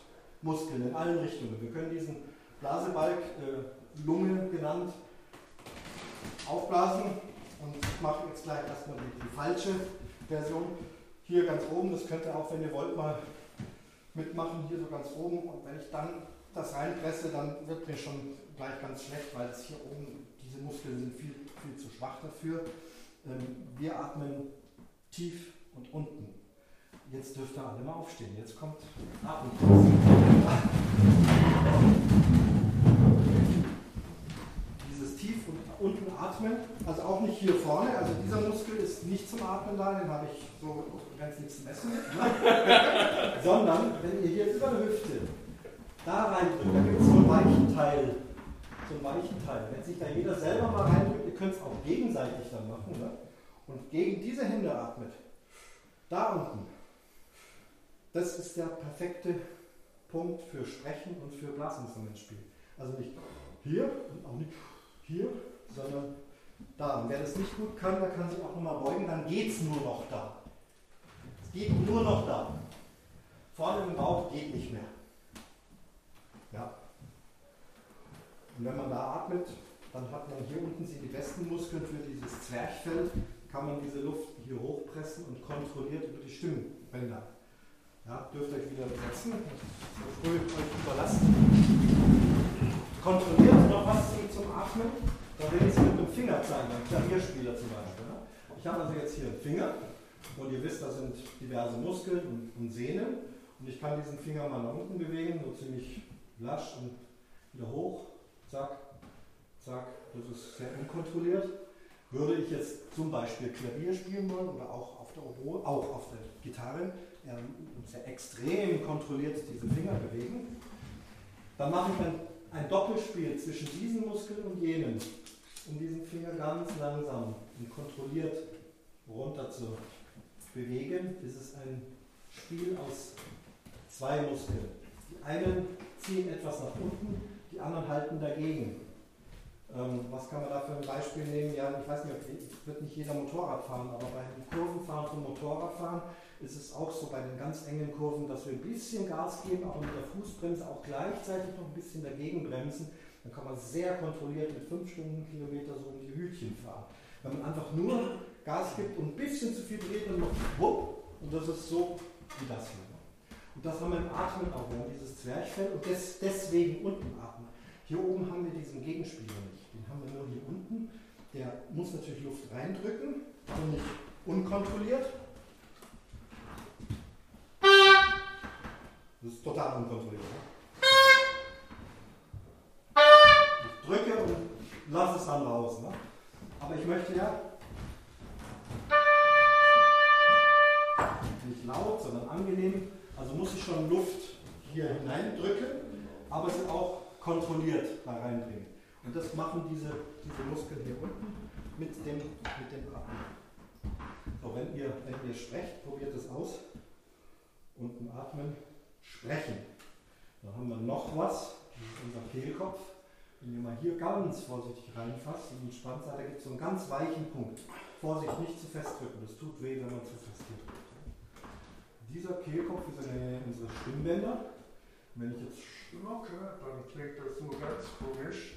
Muskeln in allen Richtungen. Wir können diesen Blasebalg, äh, Lunge genannt, aufblasen. Und ich mache jetzt gleich erstmal die, die falsche Version. Hier ganz oben, das könnt ihr auch, wenn ihr wollt, mal mitmachen, hier so ganz oben. Und wenn ich dann das reinpresse, dann wird mir schon gleich ganz schlecht, weil es hier oben, diese Muskeln sind viel, viel zu schwach dafür. Ähm, wir atmen tief. Jetzt dürft ihr alle mal aufstehen. Jetzt kommt Atemkurs. Dieses tief und unten atmen, also auch nicht hier vorne, also dieser Muskel ist nicht zum Atmen da, den habe ich so ganz nichts messen, ne? sondern wenn ihr hier über der Hüfte da reindrückt, da gibt es so einen weichen Teil, so einen weichen Teil. Wenn sich da jeder selber mal reindrückt, ihr könnt es auch gegenseitig dann machen, ne? und gegen diese Hände atmet, da unten, das ist der perfekte Punkt für Sprechen und für Blasinstrumentspiel. Also nicht hier und auch nicht hier, sondern da. Und wer das nicht gut kann, der kann sich auch nochmal beugen, dann geht es nur noch da. Es geht nur noch da. Vorne im Bauch geht nicht mehr. Ja. Und wenn man da atmet, dann hat man hier unten die besten Muskeln für dieses Zwerchfell, kann man diese Luft hier hochpressen und kontrolliert über die Stimmbänder ja, dürft euch wieder setzen. Früh euch überlassen. Kontrolliert noch was zum Atmen. Da will ich es mit dem Finger zeigen, beim Klavierspieler zum Beispiel. Ne? Ich habe also jetzt hier einen Finger und ihr wisst, da sind diverse Muskeln und, und Sehnen. Und ich kann diesen Finger mal nach unten bewegen, so ziemlich lasch und wieder hoch. Zack, zack. Das ist sehr unkontrolliert. Würde ich jetzt zum Beispiel Klavier spielen wollen oder auch auf der Oboe, auch auf der Gitarre, sehr extrem kontrolliert diese Finger bewegen, dann mache ich ein, ein Doppelspiel zwischen diesen Muskeln und jenen, um diesen Finger ganz langsam und kontrolliert runter zu bewegen. Das ist ein Spiel aus zwei Muskeln. Die einen ziehen etwas nach unten, die anderen halten dagegen. Ähm, was kann man da für ein Beispiel nehmen? Ja, ich weiß nicht, wird nicht jeder Motorrad fahren, aber beim Kurvenfahren vom Motorradfahren ist es auch so bei den ganz engen Kurven, dass wir ein bisschen Gas geben, aber mit der Fußbremse auch gleichzeitig noch ein bisschen dagegen bremsen. Dann kann man sehr kontrolliert mit 5 Stundenkilometer so um die Hütchen fahren. Wenn man einfach nur Gas gibt und ein bisschen zu viel dreht, dann macht wupp und das ist so wie das hier. Und das haben wir im Atmen auch. Wir haben dieses Zwerchfell und des, deswegen unten atmen. Hier oben haben wir diesen Gegenspieler nicht. Den haben wir nur hier unten. Der muss natürlich Luft reindrücken und nicht unkontrolliert. Das ist total unkontrolliert. Ne? Ich drücke und lasse es dann raus. Ne? Aber ich möchte ja nicht laut, sondern angenehm. Also muss ich schon Luft hier hineindrücken aber sie auch kontrolliert da reinbringen. Und das machen diese, diese Muskeln hier unten mit dem, mit dem Atmen. So, wenn ihr, wenn ihr sprecht, probiert es aus. Unten atmen, sprechen. Dann haben wir noch was, das ist unser Kehlkopf. Wenn ihr mal hier ganz vorsichtig reinfasst und entspannt seid, da gibt es so einen ganz weichen Punkt. Vorsicht, nicht zu fest drücken, das tut weh, wenn man zu fest drückt. Dieser Kehlkopf ist eine, unsere Stimmbänder. Wenn ich jetzt schlucke, dann klingt das so ganz komisch.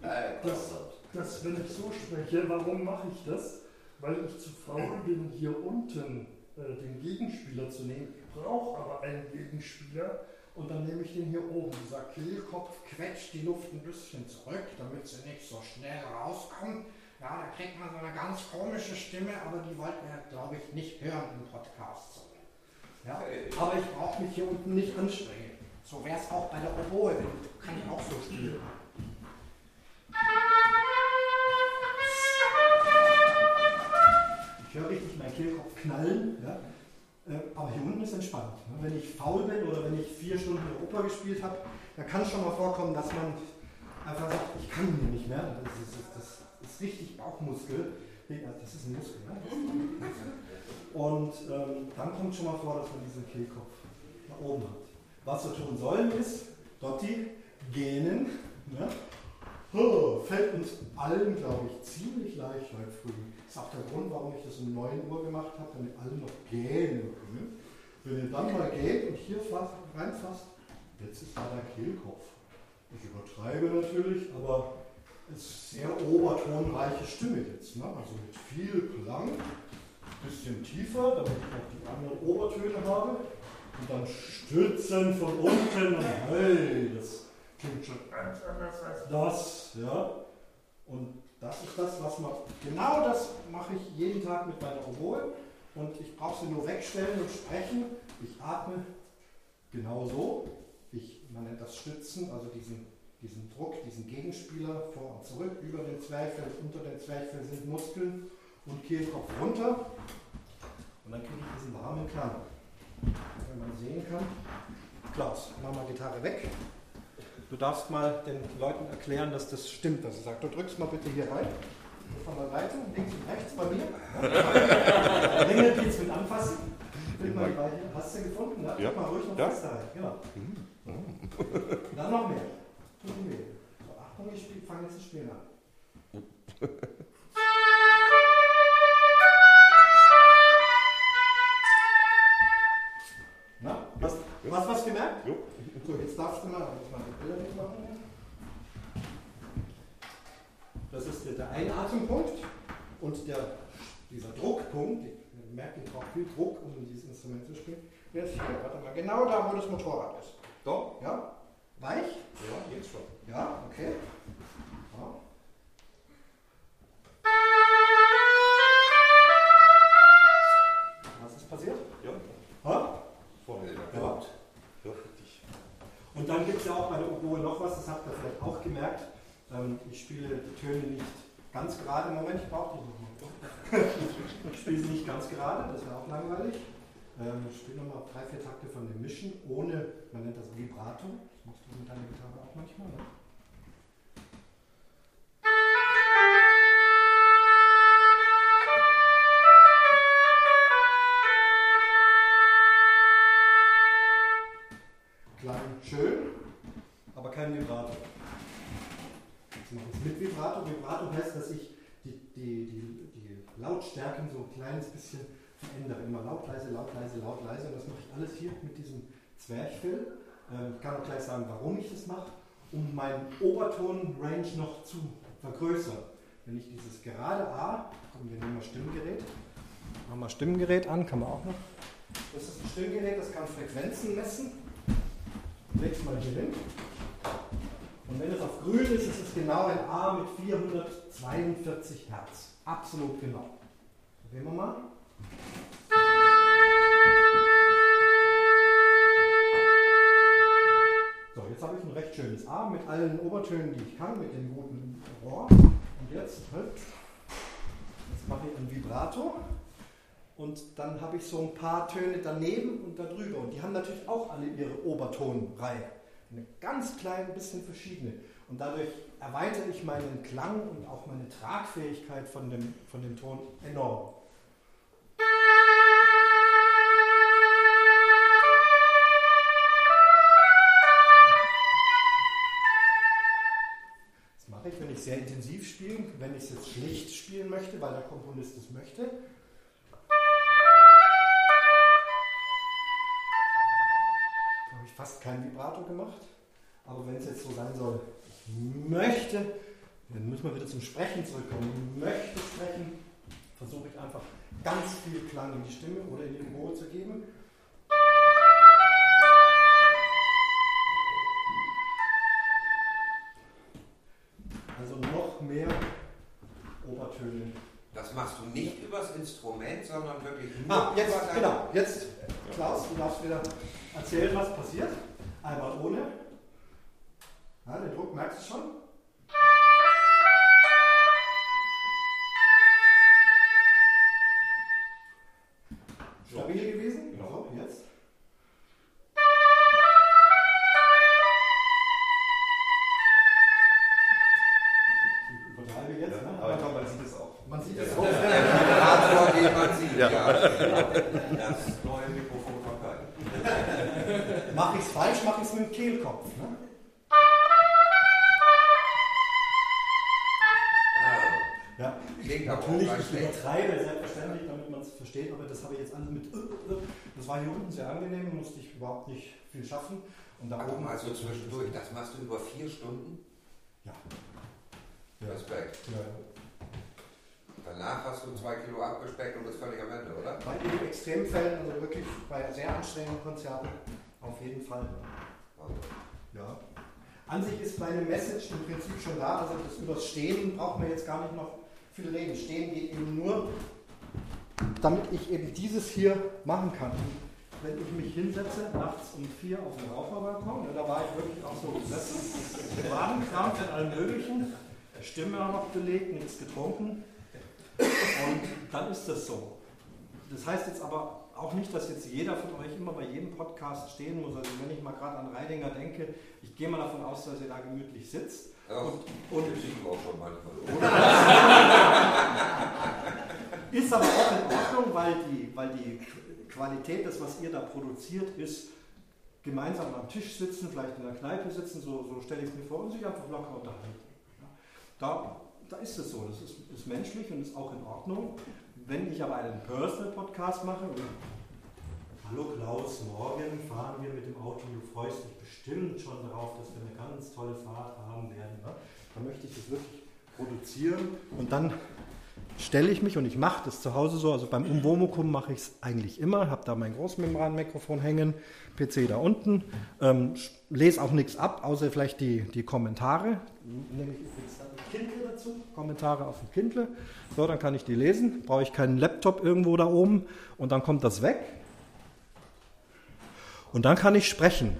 Das, das, wenn ich so spreche, warum mache ich das? Weil ich zu faul bin, hier unten äh, den Gegenspieler zu nehmen. Ich brauche aber einen Gegenspieler und dann nehme ich den hier oben. Dieser Kehlkopf quetscht die Luft ein bisschen zurück, damit sie nicht so schnell rauskommt. Ja, da kriegt man so eine ganz komische Stimme, aber die wollten wir, glaube ich, nicht hören im Podcast. Ja, aber ich brauche mich hier unten nicht anstrengen. So wäre es auch bei der Oboe, kann ich auch so spielen. Ich höre richtig meinen Kehlkopf knallen, ja? Äh, aber hier unten ist entspannt. Ne? Wenn ich faul bin oder wenn ich vier Stunden Oper gespielt habe, dann kann es schon mal vorkommen, dass man einfach sagt, ich kann hier nicht mehr. Das ist, das ist richtig Bauchmuskel. Das ist ein Muskel. Ne? Und ähm, dann kommt schon mal vor, dass man diesen Kehlkopf nach oben hat. Was wir tun sollen ist, Dotti, gähnen. Ne? Fällt uns allen, glaube ich, ziemlich leicht heute früh. Das ist auch der Grund, warum ich das um 9 Uhr gemacht habe, damit alle noch gähnen können. Wenn ihr dann mal geht und hier reinfasst, jetzt ist da der Kehlkopf. Ich übertreibe natürlich, aber es ist sehr obertonreiche Stimme jetzt. Ne? Also mit viel Klang, bisschen tiefer, damit ich auch die anderen Obertöne habe. Und dann Stützen von unten hey, das klingt schon ganz das. Ja? Und das ist das, was man, genau das mache ich jeden Tag mit meiner Oboe. Und ich brauche sie nur wegstellen und sprechen. Ich atme genau so. Ich, man nennt das Stützen, also diesen, diesen Druck, diesen Gegenspieler vor und zurück. Über den Zwerchfell, unter den Zwerchfell sind Muskeln und Kehlkopf runter. Und dann kriege ich diesen warmen Klang. Wenn man sehen kann. Klaus, mach mal Gitarre weg. Du darfst mal den Leuten erklären, dass das stimmt, dass ich sage, du drückst mal bitte hier rein. Von der Seite, links und rechts bei mir. Länger geht's mit anfassen. Mal Hast du gefunden? Ja. Drück mal ruhig noch ja. fester rein. Genau. Dann noch mehr. Tut mir weh. So, Achtung, ich fange jetzt das Spielen an. Na, hast, ja. hast was gemerkt? Jo. So, jetzt darfst du mal, jetzt mal die Bilder wegmachen. Das ist der Einatempunkt und der, dieser Druckpunkt, ihr merkt, ich brauche viel Druck, um dieses Instrument zu spielen, der ist hier, warte mal, genau da, wo das Motorrad ist. Doch? Ja? Weich? Ja, jetzt schon. Ja, okay. Ja. Gerade. Moment, ich brauche die nochmal. ich spiele sie nicht ganz gerade, das wäre auch langweilig. Ähm, ich spiele nochmal drei, vier Takte von dem Mischen, ohne, man nennt das Vibrato. Das machst du mit deiner Gitarre auch manchmal, ne? Kleines bisschen verändere. Immer laut, leise, laut, leise, laut, leise. Und das mache ich alles hier mit diesem Zwerchfell. Ähm, Ich kann auch gleich sagen, warum ich das mache, um meinen Oberton-Range noch zu vergrößern. Wenn ich dieses gerade A, komm, wir nehmen mal Stimmgerät, machen wir Stimmgerät an, kann man auch noch. Das ist ein Stimmgerät, das kann Frequenzen messen. Leg's mal hier hin. Und wenn es auf grün ist, ist es genau ein A mit 442 Hertz. Absolut genau. Probieren wir mal. So, jetzt habe ich ein recht schönes A mit allen Obertönen, die ich kann, mit dem guten Rohr. Und jetzt, halt, jetzt mache ich ein Vibrato. Und dann habe ich so ein paar Töne daneben und darüber. Und die haben natürlich auch alle ihre Obertonreihe. Eine ganz klein bisschen verschiedene. Und dadurch erweitere ich meinen Klang und auch meine Tragfähigkeit von dem, von dem Ton enorm. Das mache ich, wenn ich sehr intensiv spiele, wenn ich es jetzt schlicht spielen möchte, weil der Komponist es möchte. Da habe ich fast kein Vibrato gemacht. Aber wenn es jetzt so sein soll, ich möchte, dann müssen wir wieder zum Sprechen zurückkommen, ich möchte sprechen, versuche ich einfach ganz viel Klang in die Stimme oder in die Ohr zu geben. Also noch mehr Obertöne. Das machst du nicht übers Instrument, sondern wirklich nur Ah, jetzt, über genau, jetzt, Klaus, du darfst wieder erzählen, was passiert. Einmal ohne. Das war hier unten sehr angenehm, musste ich überhaupt nicht viel schaffen. Und da oben. mal, so zwischendurch, das machst du über vier Stunden? Ja. Ja. Respekt. ja. Danach hast du zwei Kilo abgespeckt und bist völlig am Ende, oder? Bei den Extremfällen, also wirklich bei sehr anstrengenden Konzerten, auf jeden Fall. Also, Ja. An sich ist meine Message im Prinzip schon da. Also das übers Stehen braucht man jetzt gar nicht noch viel reden. Stehen geht eben nur, damit ich eben dieses hier machen kann. Wenn ich mich hinsetze, nachts um vier auf dem Raucherbalkon, da war ich wirklich auch so gesessen, Wadenkrampf in allem Möglichen, Stimme auch noch belegt, nichts getrunken. Und dann ist das so. Das heißt jetzt aber auch nicht, dass jetzt jeder von euch immer bei jedem Podcast stehen muss. Also wenn ich mal gerade an Reidinger denke, ich gehe mal davon aus, dass ihr da gemütlich sitzt. ja, Und, und und ich auch schon manchmal. ist aber auch in Ordnung, weil die, weil die Qualität des, was ihr da produziert, ist gemeinsam am Tisch sitzen, vielleicht in der Kneipe sitzen, so, so stelle ich es mir vor, und sich einfach locker unterhalten. Ja. Da, da ist es so, das ist, ist menschlich und ist auch in Ordnung. Wenn ich aber einen Personal-Podcast mache, Hallo Klaus, morgen fahren wir mit dem Auto, du freust dich bestimmt schon darauf, dass wir eine ganz tolle Fahrt haben werden. Ne? Dann möchte ich das wirklich produzieren und dann stelle ich mich und ich mache das zu Hause so, also beim Umwomukum mache ich es eigentlich immer, habe da mein Großmembranmikrofon hängen, PC da unten, ähm, lese auch nichts ab, außer vielleicht die, die Kommentare, nehme ich übrigens Kindle dazu, Kommentare auf dem Kindle, so, dann kann ich die lesen, brauche ich keinen Laptop irgendwo da oben und dann kommt das weg. Und dann kann ich sprechen.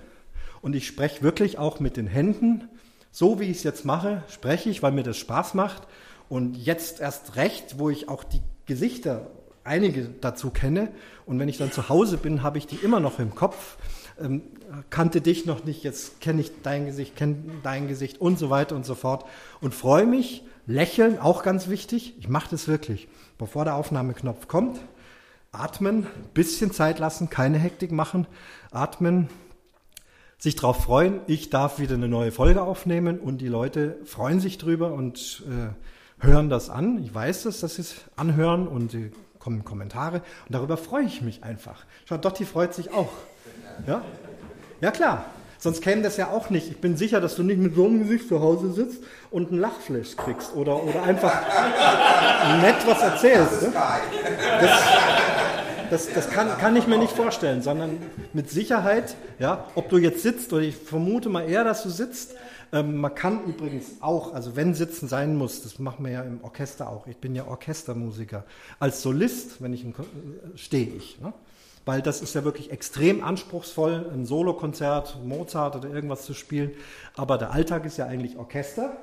Und ich spreche wirklich auch mit den Händen, so wie ich es jetzt mache, spreche ich, weil mir das Spaß macht und jetzt erst recht, wo ich auch die Gesichter, einige dazu kenne. Und wenn ich dann zu Hause bin, habe ich die immer noch im Kopf. Ähm, kannte dich noch nicht, jetzt kenne ich dein Gesicht, kenne dein Gesicht und so weiter und so fort. Und freue mich, lächeln, auch ganz wichtig. Ich mache das wirklich. Bevor der Aufnahmeknopf kommt, atmen, bisschen Zeit lassen, keine Hektik machen, atmen, sich darauf freuen, ich darf wieder eine neue Folge aufnehmen und die Leute freuen sich drüber und äh, hören das an. Ich weiß es, dass sie es anhören und sie kommen Kommentare und darüber freue ich mich einfach. Schau, Dotti freut sich auch. Ja? ja, klar. Sonst käme das ja auch nicht. Ich bin sicher, dass du nicht mit so einem Gesicht zu Hause sitzt und einen Lachflash kriegst oder, oder einfach nett was erzählst. Ne? Das, das kann, kann ich mir nicht vorstellen, sondern mit Sicherheit, ja, ob du jetzt sitzt oder ich vermute mal eher, dass du sitzt. Ähm, man kann übrigens auch, also wenn Sitzen sein muss, das machen wir ja im Orchester auch. Ich bin ja Orchestermusiker. Als Solist, wenn ich äh, stehe ich, ne? weil das ist ja wirklich extrem anspruchsvoll, ein Solokonzert, Mozart oder irgendwas zu spielen. Aber der Alltag ist ja eigentlich Orchester.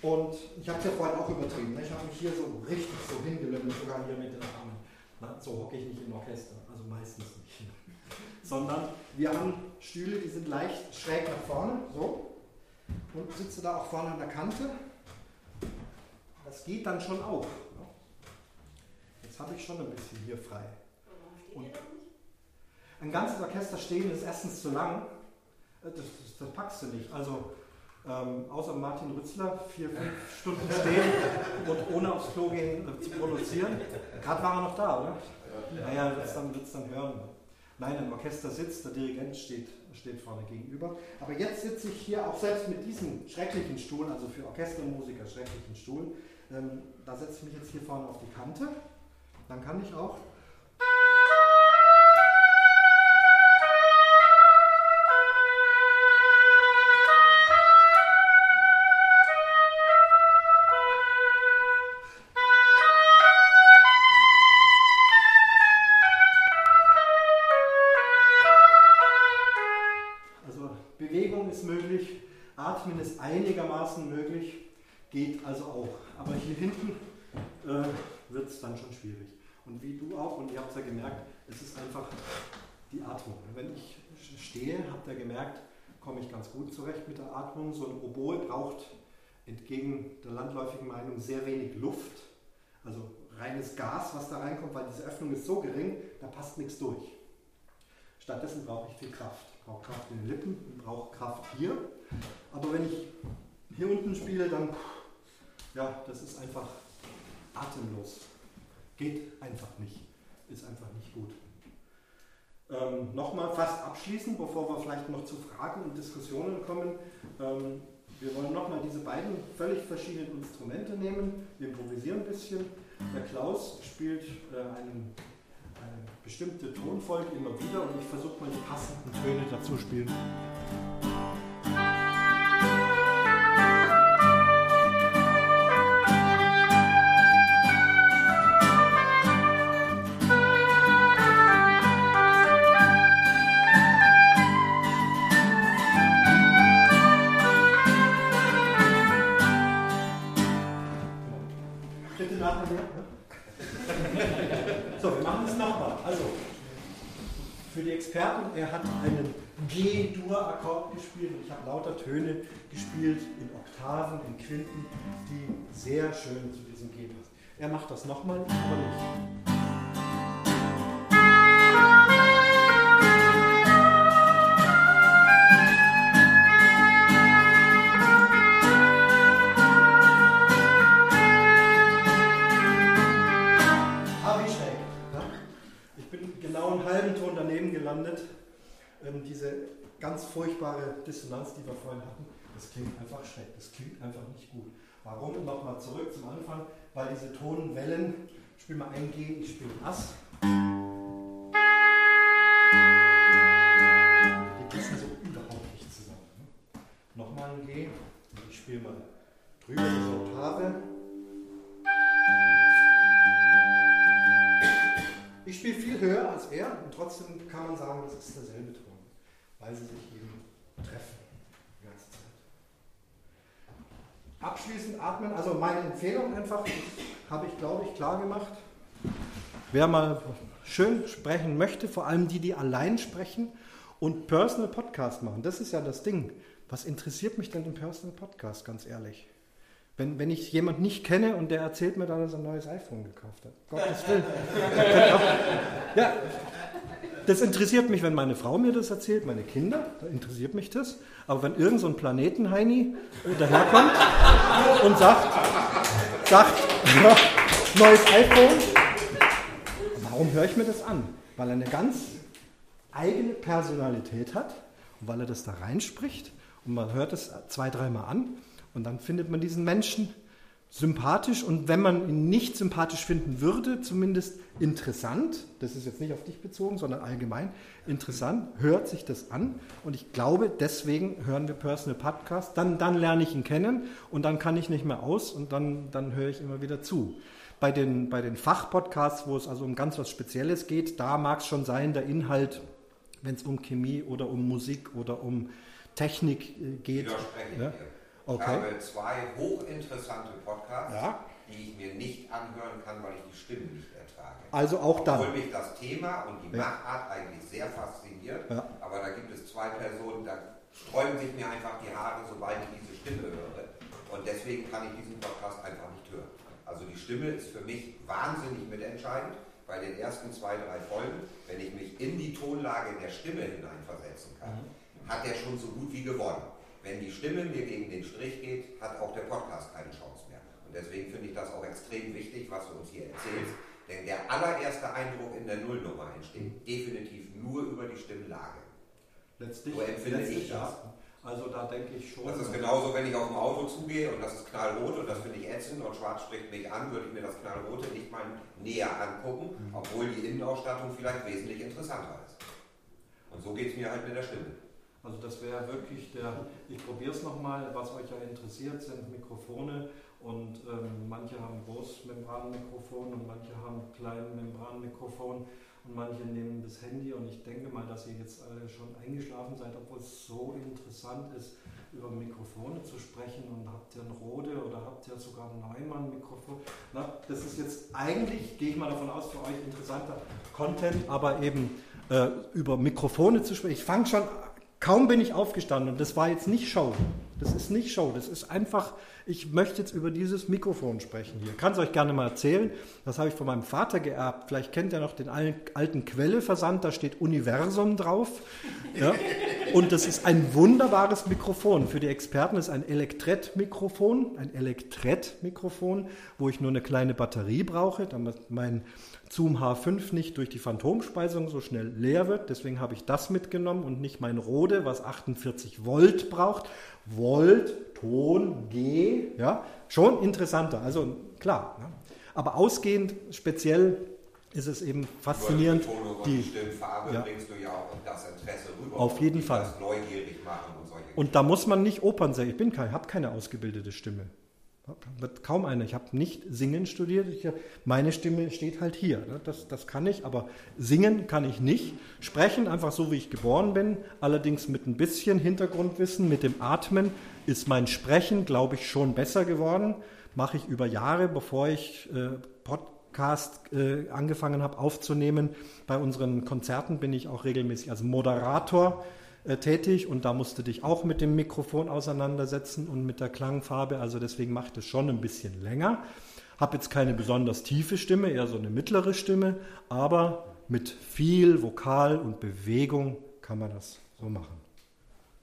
Und ich habe es ja vorhin auch übertrieben. Ne? Ich habe mich hier so richtig so hingelömmelt, sogar hier mit den Armen. Na, so hocke ich nicht im Orchester, also meistens nicht. Sondern wir haben Stühle, die sind leicht schräg nach vorne, so. Und sitze da auch vorne an der Kante. Das geht dann schon auf. ne? Jetzt habe ich schon ein bisschen hier frei. Und ein ganzes Orchester stehen ist erstens zu lang. Äh, Das, das, das packst du nicht. Also ähm, außer Martin Rützler, vier, fünf Stunden stehen und ohne aufs Klo gehen äh, zu produzieren. Gerade war er noch da, oder? Naja, wird's dann, wird's dann hören. Nein, im Orchester sitzt, der Dirigent steht, steht vorne gegenüber. Aber jetzt sitze ich hier auch selbst mit diesem schrecklichen Stuhl, also für Orchestermusiker schrecklichen Stuhl. Ähm, da setze ich mich jetzt hier vorne auf die Kante. Dann kann ich auch habt ihr gemerkt, komme ich ganz gut zurecht mit der Atmung. So ein Oboe braucht entgegen der landläufigen Meinung sehr wenig Luft. Also reines Gas, was da reinkommt, weil diese Öffnung ist so gering, da passt nichts durch. Stattdessen brauche ich viel Kraft. Ich brauche Kraft in den Lippen und brauche Kraft hier. Aber wenn ich hier unten spiele, dann, ja, das ist einfach atemlos. Geht einfach nicht. Ist einfach nicht gut. Ähm, Nochmal fast abschließend, bevor wir vielleicht noch zu Fragen und Diskussionen kommen. Ähm, wir wollen nochmal diese beiden völlig verschiedenen Instrumente nehmen. Wir improvisieren ein bisschen. Der Klaus spielt äh, einen eine bestimmte Tonfolge immer wieder und ich versuche mal die passenden Töne dazu spielen. Töne gespielt in Oktaven, in Quinten, die sehr schön zu diesem G passen. Er macht das nochmal, ich aber nicht. Diese ganz furchtbare Dissonanz, die wir vorhin hatten, das klingt einfach schräg. Das klingt einfach nicht gut. Warum? Nochmal zurück zum Anfang. Weil diese Tonwellen, ich spiele mal ein G, ich spiele Ass. Die passen so überhaupt nicht zusammen. Ne? Nochmal ein G, ich spiele mal drüber diese Oktave. Ich spiele viel höher als er und trotzdem kann man sagen, das ist derselbe Ton, weil sie sich eben treffen die ganze Zeit. Abschließend atmen, also meine Empfehlung einfach, habe ich glaube ich klar gemacht. Wer mal schön sprechen möchte, vor allem die, die allein sprechen und Personal Podcast machen, das ist ja das Ding. Was interessiert mich denn im Personal Podcast, ganz ehrlich? Wenn, wenn ich jemanden nicht kenne und der erzählt mir dann, dass er ein neues iPhone gekauft hat. Gottes Willen. Ja, das interessiert mich, wenn meine Frau mir das erzählt, meine Kinder, da interessiert mich das. Aber wenn irgend so ein Planetenheini daherkommt und sagt, sagt, ja, neues iPhone, warum höre ich mir das an? Weil er eine ganz eigene Personalität hat und weil er das da reinspricht und man hört es zwei, dreimal an und dann findet man diesen Menschen sympathisch und wenn man ihn nicht sympathisch finden würde, zumindest interessant, das ist jetzt nicht auf dich bezogen, sondern allgemein interessant, hört sich das an und ich glaube, deswegen hören wir Personal Podcast, dann, dann lerne ich ihn kennen und dann kann ich nicht mehr aus und dann, dann höre ich immer wieder zu. Bei den, bei den Fachpodcasts, wo es also um ganz was Spezielles geht, da mag es schon sein, der Inhalt, wenn es um Chemie oder um Musik oder um Technik äh, geht. Widerspreche ich Ja? Dir. Ich Okay. habe zwei hochinteressante Podcasts, Ja. die ich mir nicht Konzerten hören kann, weil ich die Stimme nicht ertrage. Also auch dann. Obwohl mich das Thema und die Ja. Machart eigentlich sehr fasziniert, Ja. aber da gibt es zwei Personen, da sträuben sich mir einfach die Haare, sobald ich diese Stimme höre. Und deswegen kann ich diesen Podcast einfach nicht hören. Also die Stimme ist für mich wahnsinnig mitentscheidend. Bei den ersten zwei, drei Folgen, wenn ich mich in die Tonlage der Stimme hineinversetzen kann, hat er schon so gut wie gewonnen. Wenn die Stimme mir gegen den Strich geht, hat auch der Podcast keine Chance mehr. Und deswegen finde ich das auch extrem wichtig, was du uns hier erzählst. Denn der allererste Eindruck in der Nullnummer entsteht definitiv nur über die Stimmlage. Letztlich, So empfinde letztlich ich ja. das. Also da denke ich schon. Das ist genauso, wenn ich auf dem Auto zugehe und das ist knallrot und das finde ich ätzend und schwarz spricht mich an, würde ich mir das knallrote nicht mal näher angucken, obwohl die Innenausstattung vielleicht wesentlich interessanter ist. Und so geht es mir halt mit der Stimme. Also das wäre wirklich der, ich probiere es nochmal, was euch ja interessiert, sind Mikrofone und ähm, manche haben Großmembranmikrofon und manche haben Kleinmembranmikrofon und manche nehmen das Handy und ich denke mal, dass ihr jetzt alle schon eingeschlafen seid, obwohl es so interessant ist, über Mikrofone zu sprechen und habt ihr ein Rode oder habt ihr sogar ein Neumann-Mikrofon. Na, das ist jetzt eigentlich, gehe ich mal davon aus, für euch interessanter Content, aber eben äh, über Mikrofone zu sprechen. Ich fange schon, kaum bin ich aufgestanden und das war jetzt nicht Show. Das ist nicht Show, das ist einfach, ich möchte jetzt über dieses Mikrofon sprechen hier. Kann es euch gerne mal erzählen. Das habe ich von meinem Vater geerbt. Vielleicht kennt ihr noch den al- alten Quelle-Versand, da steht Universum drauf. Ja? Und das ist ein wunderbares Mikrofon. Für die Experten ist ein Elektret-Mikrofon, ein Elektret-Mikrofon, wo ich nur eine kleine Batterie brauche, damit mein Zoom H5 nicht durch die Phantomspeisung so schnell leer wird. Deswegen habe ich das mitgenommen und nicht mein Rode, was 48 Volt braucht. Volt, Ton, G, ja, schon interessanter. Also klar. Ne? Aber ausgehend speziell ist es eben faszinierend. Die Die, Stimmfarbe ja. bringst du ja auch das Interesse rüber. Auf jeden Fall. Das neugierig machen und solche Und da muss man nicht Opernsänger. Ich bin kein, habe keine ausgebildete Stimme. Wird kaum eine. Ich habe nicht singen studiert. Ich, meine Stimme steht halt hier. ne? Das, das kann ich, aber singen kann ich nicht. Sprechen einfach so, wie ich geboren bin. Allerdings mit ein bisschen Hintergrundwissen, mit dem Atmen ist mein Sprechen, glaube ich, schon besser geworden. Mache ich über Jahre, bevor ich äh, Podcast äh, angefangen habe aufzunehmen. Bei unseren Konzerten bin ich auch regelmäßig als Moderator äh, tätig und da musst du dich auch mit dem Mikrofon auseinandersetzen und mit der Klangfarbe. Also deswegen macht es schon ein bisschen länger. Habe jetzt keine besonders tiefe Stimme, eher so eine mittlere Stimme, aber mit viel Vokal und Bewegung kann man das so machen.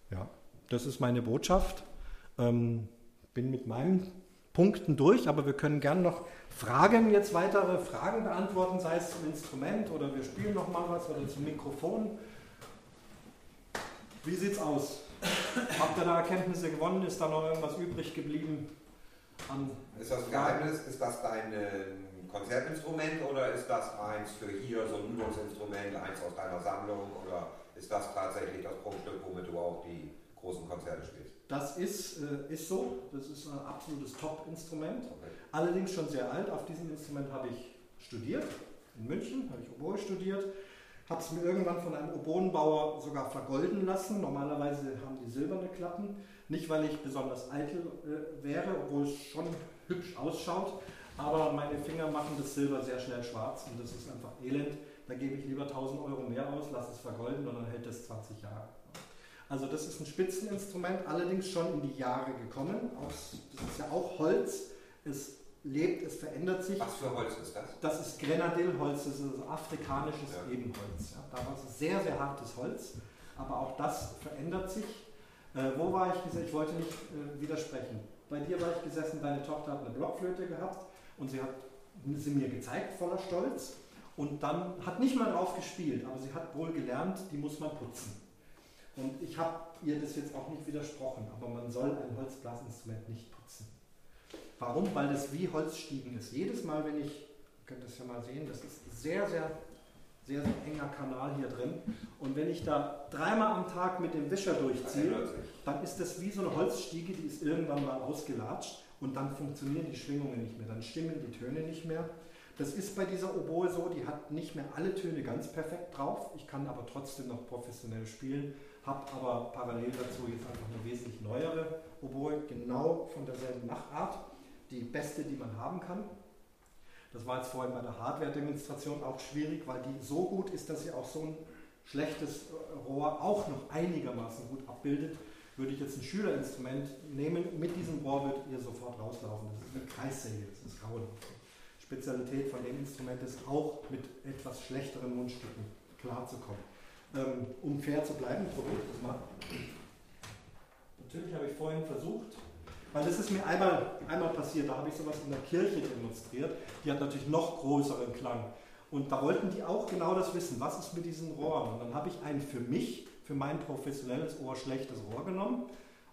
Ja, das ist meine Botschaft. Ähm, bin mit meinen Punkten durch, aber wir können gern noch Fragen, jetzt weitere Fragen beantworten, sei es zum Instrument oder wir spielen noch mal was oder zum Mikrofon. Wie sieht's aus? Habt ihr da Erkenntnisse gewonnen? Ist da noch irgendwas übrig geblieben? Ist das ein Geheimnis? Ist das dein äh, Konzertinstrument oder ist das eins für hier, so ein Übungsinstrument, eins aus deiner Sammlung oder ist das tatsächlich das Prunkstück, womit du auch die großen Konzerte spielst? Das ist, äh, ist so, das ist ein absolutes Top-Instrument. Okay. Allerdings schon sehr alt. Auf diesem Instrument habe ich studiert. In München habe ich Oboe studiert. Habe es mir irgendwann von einem Oboenbauer sogar vergolden lassen. Normalerweise haben die silberne Klappen. Nicht, weil ich besonders eitel äh, wäre, obwohl es schon hübsch ausschaut. Aber meine Finger machen das Silber sehr schnell schwarz und das ist einfach elend. Da gebe ich lieber 1000 Euro mehr aus, lasse es vergolden und dann hält es 20 Jahre. Also das ist ein Spitzeninstrument, allerdings schon in die Jahre gekommen. Aus, das ist ja auch Holz. Es lebt, es verändert sich. Was für Holz ist das? Das ist Grenadillholz, das ist afrikanisches Ja. Ebenholz. Ja, damals ist sehr, sehr hartes Holz, aber auch das verändert sich. Äh, wo war ich gesessen? Ich wollte nicht äh, widersprechen. Bei dir war ich gesessen, deine Tochter hat eine Blockflöte gehabt und sie hat sie mir gezeigt, voller Stolz. Und dann hat nicht mal drauf gespielt, aber sie hat wohl gelernt, die muss man putzen. Und ich habe ihr das jetzt auch nicht widersprochen, aber man soll ein Holzblasinstrument nicht putzen. Warum? Weil das wie Holzstiegen ist. Jedes Mal, wenn ich, ihr könnt das ja mal sehen, das ist sehr, sehr, sehr, sehr enger Kanal hier drin. Und wenn ich da dreimal am Tag mit dem Wischer durchziehe, dann ist das wie so eine Holzstiege, die ist irgendwann mal ausgelatscht und dann funktionieren die Schwingungen nicht mehr, dann stimmen die Töne nicht mehr. Das ist bei dieser Oboe so, die hat nicht mehr alle Töne ganz perfekt drauf. Ich kann aber trotzdem noch professionell spielen, habe aber parallel dazu jetzt einfach eine wesentlich neuere Oboe, genau von derselben Machart, die beste, die man haben kann. Das war jetzt vorhin bei der Hardware-Demonstration auch schwierig, weil die so gut ist, dass sie auch so ein schlechtes Rohr auch noch einigermaßen gut abbildet. Würde ich jetzt ein Schülerinstrument nehmen, mit diesem Rohr wird ihr sofort rauslaufen. Das ist eine Kreissäge, das ist grauenhaft. Spezialität von dem Instrument ist auch mit etwas schlechteren Mundstücken klarzukommen. Ähm, um fair zu bleiben, probiere ich das mal. Natürlich habe ich vorhin versucht, weil das ist mir einmal, einmal passiert, da habe ich sowas in der Kirche demonstriert, die hat natürlich noch größeren Klang. Und da wollten die auch genau das wissen, was ist mit diesen Rohren. Und dann habe ich ein für mich, für mein professionelles Ohr schlechtes Rohr genommen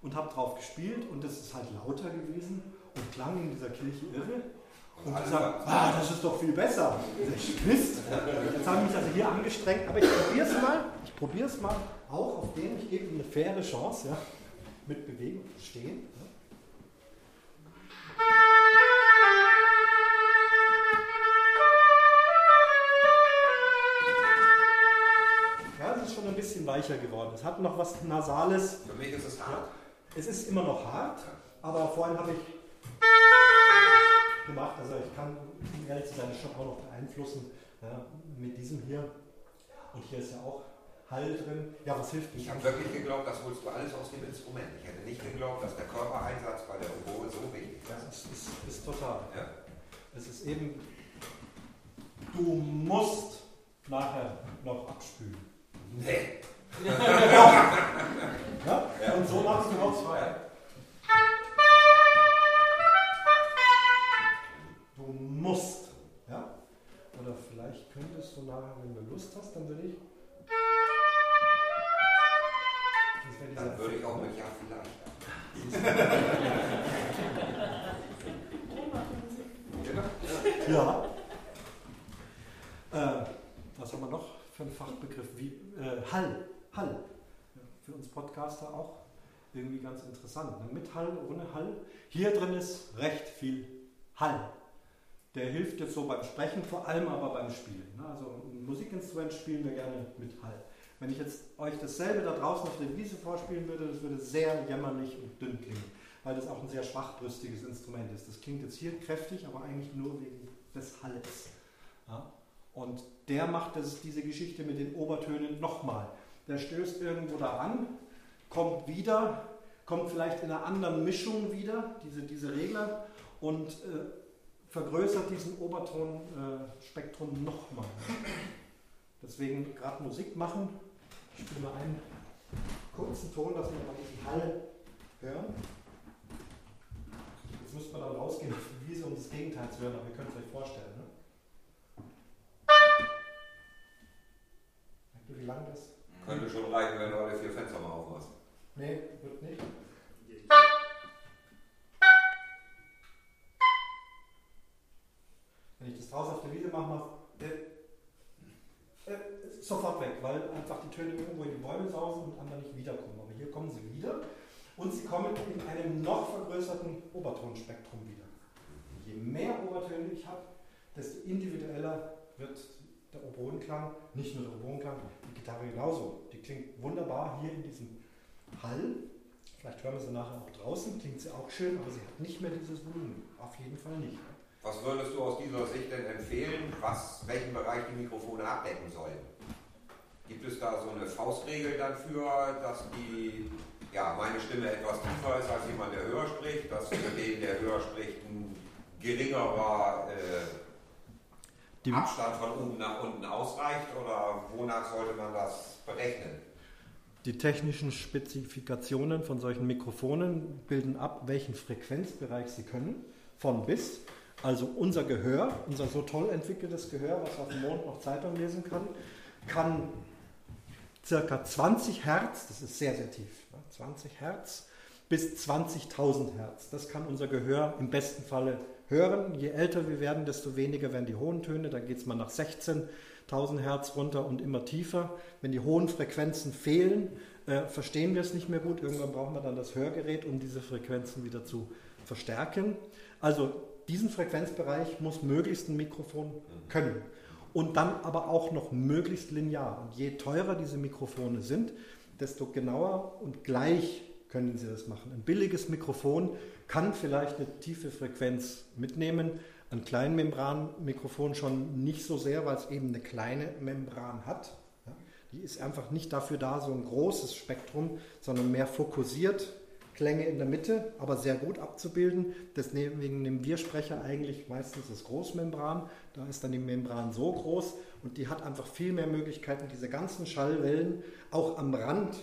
und habe drauf gespielt und das ist halt lauter gewesen und klang in dieser Kirche irre. Und die sagen, ah, das ist doch viel besser. Ich Mist. Jetzt habe ich mich also hier angestrengt, aber ich probiere es mal. Ich probiere es mal auch auf dem. Ich gebe ihm eine faire Chance, ja, mit Bewegung stehen. Ja, es ist schon ein bisschen weicher geworden. Es hat noch was Nasales. Für mich ist es hart. Es ist immer noch hart, aber vorhin habe ich gemacht, also ich kann, um ehrlich zu sein, schon auch noch beeinflussen ja, mit diesem hier. Und hier ist ja auch Hall drin. Ja, was hilft mir? Ich habe wirklich geglaubt, das holst du alles aus dem Instrument. Ich hätte nicht geglaubt, dass der Körpereinsatz bei der Oboe so wichtig ist. Das ist, ist, ist total. Ja. Es ist eben, du musst nachher noch abspülen. Nee. Ja? Und so machst du auch zwei. Du musst. Ja? Oder vielleicht könntest du nachher, wenn du Lust hast, dann würde ich. Dann würde ich auch mit Ja vielleicht. Ja. Äh, was haben wir noch für einen Fachbegriff? Wie, äh, Hall. Hall. Ja, für uns Podcaster auch irgendwie ganz interessant. Ne? Mit Hall, ohne Hall. Hier drin ist recht viel Hall. Der hilft jetzt so beim Sprechen, vor allem aber beim Spielen. Ne? Also ein Musikinstrument spielen wir gerne mit Hall. Wenn ich jetzt euch dasselbe da draußen auf der Wiese vorspielen würde, das würde sehr jämmerlich und dünn klingen, weil das auch ein sehr schwachbrüstiges Instrument ist. Das klingt jetzt hier kräftig, aber eigentlich nur wegen des Halles. Ja? Und der macht das, diese Geschichte mit den Obertönen nochmal. Der stößt irgendwo da an, kommt wieder, kommt vielleicht in einer anderen Mischung wieder, diese, diese Regler, und äh, vergrößert diesen Obertonspektrum äh, nochmal. Deswegen gerade Musik machen. Ich spiele mal einen kurzen Ton, dass wir mal diesen Hall hören. Jetzt müsste man dann rausgehen auf die Wiese, um das Gegenteil zu hören, aber ihr könnt es euch vorstellen. Ne? Merkt ihr, wie lang das? Könnte schon reichen, wenn du alle vier Fenster mal aufmachst. Nee, wird nicht. Wenn ich das draußen auf der Wiese mache, macht äh, äh, sofort weg, weil einfach die Töne irgendwo in die Bäume sausen und anderen nicht wiederkommen. Aber hier kommen sie wieder und sie kommen in einem noch vergrößerten Obertonspektrum wieder. Je mehr Obertöne ich habe, desto individueller wird der Oboenklang, nicht nur der Oboenklang, die Gitarre genauso. Die klingt wunderbar hier in diesem Hall. Vielleicht hören wir sie nachher auch draußen, klingt sie auch schön, aber sie hat nicht mehr dieses Volumen. Auf jeden Fall nicht. Was würdest du aus dieser Sicht denn empfehlen, was, welchen Bereich die Mikrofone abdecken sollen? Gibt es da so eine Faustregel dafür, dass die, ja, meine Stimme etwas tiefer ist als jemand, der höher spricht, dass für den, der höher spricht, ein geringerer äh, Die- Abstand von oben nach unten ausreicht oder wonach sollte man das berechnen? Die technischen Spezifikationen von solchen Mikrofonen bilden ab, welchen Frequenzbereich sie können, von bis. Also unser Gehör, unser so toll entwickeltes Gehör, was auf dem Mond noch Zeitung lesen kann, kann circa 20 Hertz, das ist sehr, sehr tief, ne, 20 Hertz bis 20.000 Hertz. Das kann unser Gehör im besten Falle hören. Je älter wir werden, desto weniger werden die hohen Töne. Dann geht es mal nach 16.000 Hertz runter und immer tiefer. Wenn die hohen Frequenzen fehlen, äh, verstehen wir es nicht mehr gut. Irgendwann brauchen wir dann das Hörgerät, um diese Frequenzen wieder zu verstärken. Also diesen Frequenzbereich muss möglichst ein Mikrofon können. Und dann aber auch noch möglichst linear. Und je teurer diese Mikrofone sind, desto genauer und gleich können Sie das machen. Ein billiges Mikrofon kann vielleicht eine tiefe Frequenz mitnehmen, ein Kleinmembranmikrofon schon nicht so sehr, weil es eben eine kleine Membran hat. Die ist einfach nicht dafür da, so ein großes Spektrum, sondern mehr fokussiert, Klänge in der Mitte, aber sehr gut abzubilden. Deswegen nehmen wir Sprecher eigentlich meistens das Großmembran. Da ist dann die Membran so groß und die hat einfach viel mehr Möglichkeiten, diese ganzen Schallwellen auch am Rand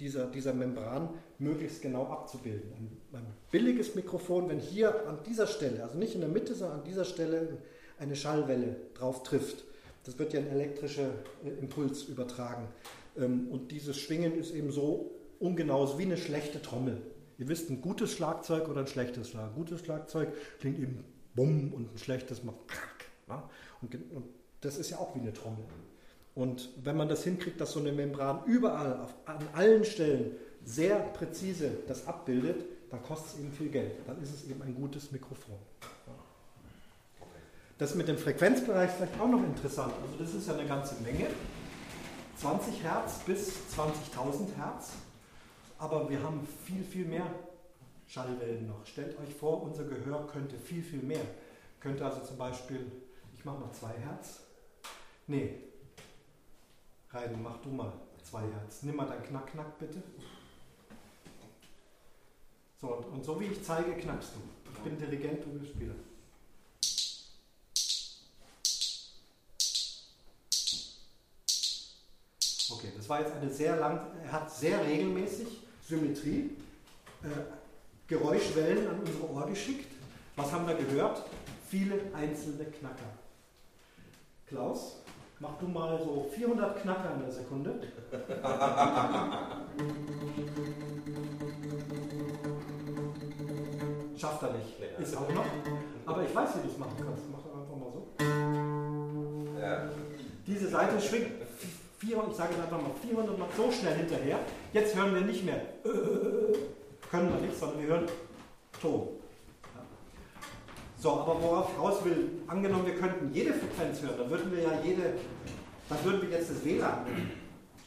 dieser, dieser Membran möglichst genau abzubilden. Ein, ein, billiges Mikrofon, wenn hier an dieser Stelle, also nicht in der Mitte, sondern an dieser Stelle eine Schallwelle drauf trifft, das wird ja ein elektrischer äh, Impuls übertragen. Ähm, und dieses Schwingen ist eben so ungenau wie eine schlechte Trommel. Ihr wisst, ein gutes Schlagzeug oder ein schlechtes Schlagzeug. Ein gutes Schlagzeug klingt eben bumm und ein schlechtes macht krack. Ja? Und, und, das ist ja auch wie eine Trommel. Und wenn man das hinkriegt, dass so eine Membran überall, auf, an allen Stellen sehr präzise das abbildet, dann kostet es eben viel Geld. Dann ist es eben ein gutes Mikrofon. Das mit dem Frequenzbereich ist vielleicht auch noch interessant. Also das ist ja eine ganze Menge. 20 Hertz bis 20.000 Hertz. Aber wir haben viel, viel mehr Schallwellen noch. Stellt euch vor, unser Gehör könnte viel, viel mehr. Könnte also zum Beispiel, ich mache mal 2 Hertz. Nee. Reiden, mach du mal 2 Hertz. Nimm mal dein Knack-Knack bitte. So, und, so wie ich zeige, knackst du. Ich bin Dirigent, du bist Spieler. Okay, das war jetzt eine sehr lang, er hat sehr regelmäßig Symmetrie, äh, Geräuschwellen an unsere Ohr geschickt. Was haben wir gehört? Viele einzelne Knacker. Klaus, mach du mal so 400 Knacker in der Sekunde. Schafft er nicht. Ist auch noch. Aber ich weiß, wie du es machen kannst. Mach doch einfach mal so. Ja. Diese Seite schwingt. 400, ich sage es einfach mal 400 Mal so schnell hinterher. Jetzt hören wir nicht mehr. Äh, können wir nicht, sondern wir hören Ton. Ja. So, aber worauf ich raus will, angenommen, wir könnten jede Frequenz hören, dann würden wir ja jede, dann würden wir jetzt das WLAN hören.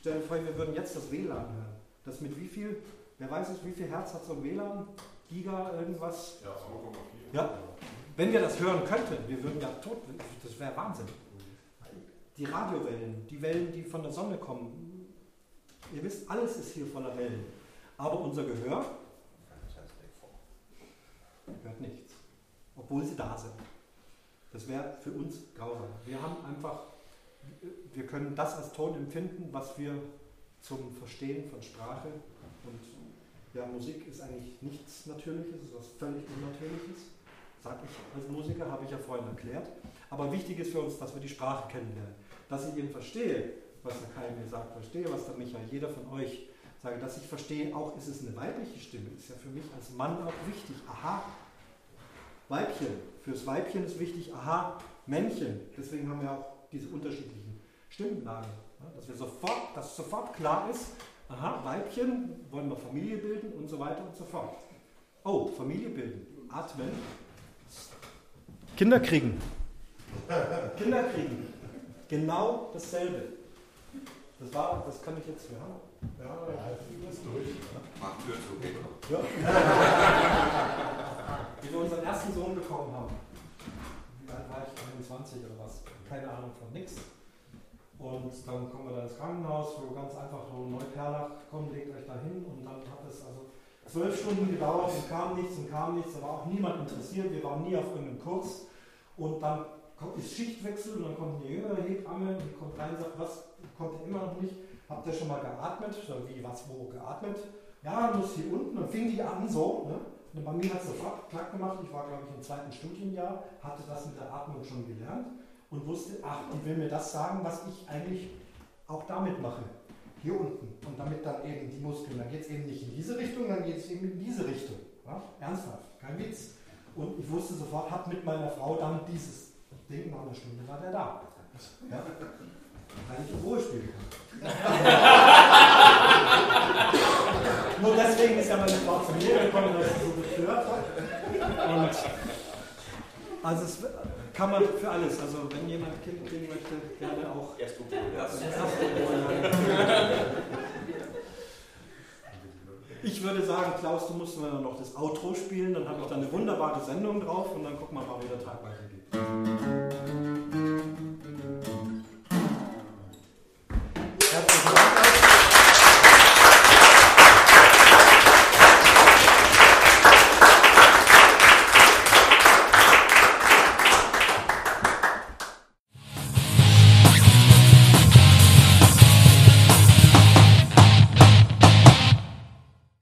Stell dir vor, wir würden jetzt das WLAN hören. Das mit wie viel, wer weiß es, wie viel Hertz hat so ein WLAN? Giga, irgendwas? Ja, 2,4. Ja. Wenn wir das hören könnten, wir würden ja tot, das wäre Wahnsinn. Die Radiowellen, die Wellen, die von der Sonne kommen, ihr wisst, alles ist hier voller Wellen. Aber unser Gehör hört nichts, obwohl sie da sind. Das wäre für uns grausam. Wir haben einfach, wir können das als Ton empfinden, was wir zum Verstehen von Sprache und ja, Musik ist eigentlich nichts Natürliches, ist was völlig Unnatürliches. Sag ich als Musiker, habe ich ja vorhin erklärt. Aber wichtig ist für uns, dass wir die Sprache kennenlernen. Dass ich eben verstehe, was der Kai mir sagt, verstehe, was der Michael, jeder von euch sage, dass ich verstehe, auch ist es eine weibliche Stimme, ist ja für mich als Mann auch wichtig. Aha, Weibchen. Fürs Weibchen ist wichtig, aha, Männchen. Deswegen haben wir auch diese unterschiedlichen Stimmenlagen. Ja, dass wir sofort, dass sofort klar ist, aha, Weibchen, wollen wir Familie bilden und so weiter und so fort. Oh, Familie bilden, atmen, Kinder kriegen. Kinder kriegen. Genau dasselbe. Das war, das kann ich jetzt, ja. Ja, ist durch. Mach Tür zu, ja. Wie wir unseren ersten Sohn bekommen haben. Wie alt war ich? 21 oder was? Keine Ahnung von nix. Und dann kommen wir da ins Krankenhaus, wo ganz einfach so Neuperlach, komm, legt euch da hin. Und dann hat es also zwölf Stunden gedauert und kam nichts und kam nichts. Da war auch niemand interessiert. Wir waren nie auf irgendeinem Kurs. Und dann kommt ist Schichtwechsel und dann kommt eine jüngere Hebamme und die kommt rein und sagt, was, kommt immer noch nicht? Habt ihr schon mal geatmet? Sag, wie, was, wo geatmet? Ja, muss hier unten. Dann fing die an so. Ne? Und bei mir hat es sofort klack gemacht. Ich war, glaube ich, im zweiten Studienjahr, hatte das mit der Atmung schon gelernt und wusste, ach, die will mir das sagen, was ich eigentlich auch damit mache. Hier unten. Und damit dann eben die Muskeln, dann geht es eben nicht in diese Richtung, dann geht es eben in diese Richtung. Ja? Ernsthaft, kein Witz. Und ich wusste sofort, habe mit meiner Frau dann dieses Ding, nach einer Stunde war der da. Ja? Weil ich Ruhe spielen kann. Nur deswegen ist ja meine Frau zu mir gekommen, dass sie so gestört hat. Und also es kann man für alles. Also wenn jemand Kind kriegen möchte, gerne auch. Erst du. Ich würde sagen, Klaus, du musst mir noch das Outro spielen, dann habe ich da eine wunderbare Sendung drauf und dann gucken wir mal, wie der Tag weitergeht. thank you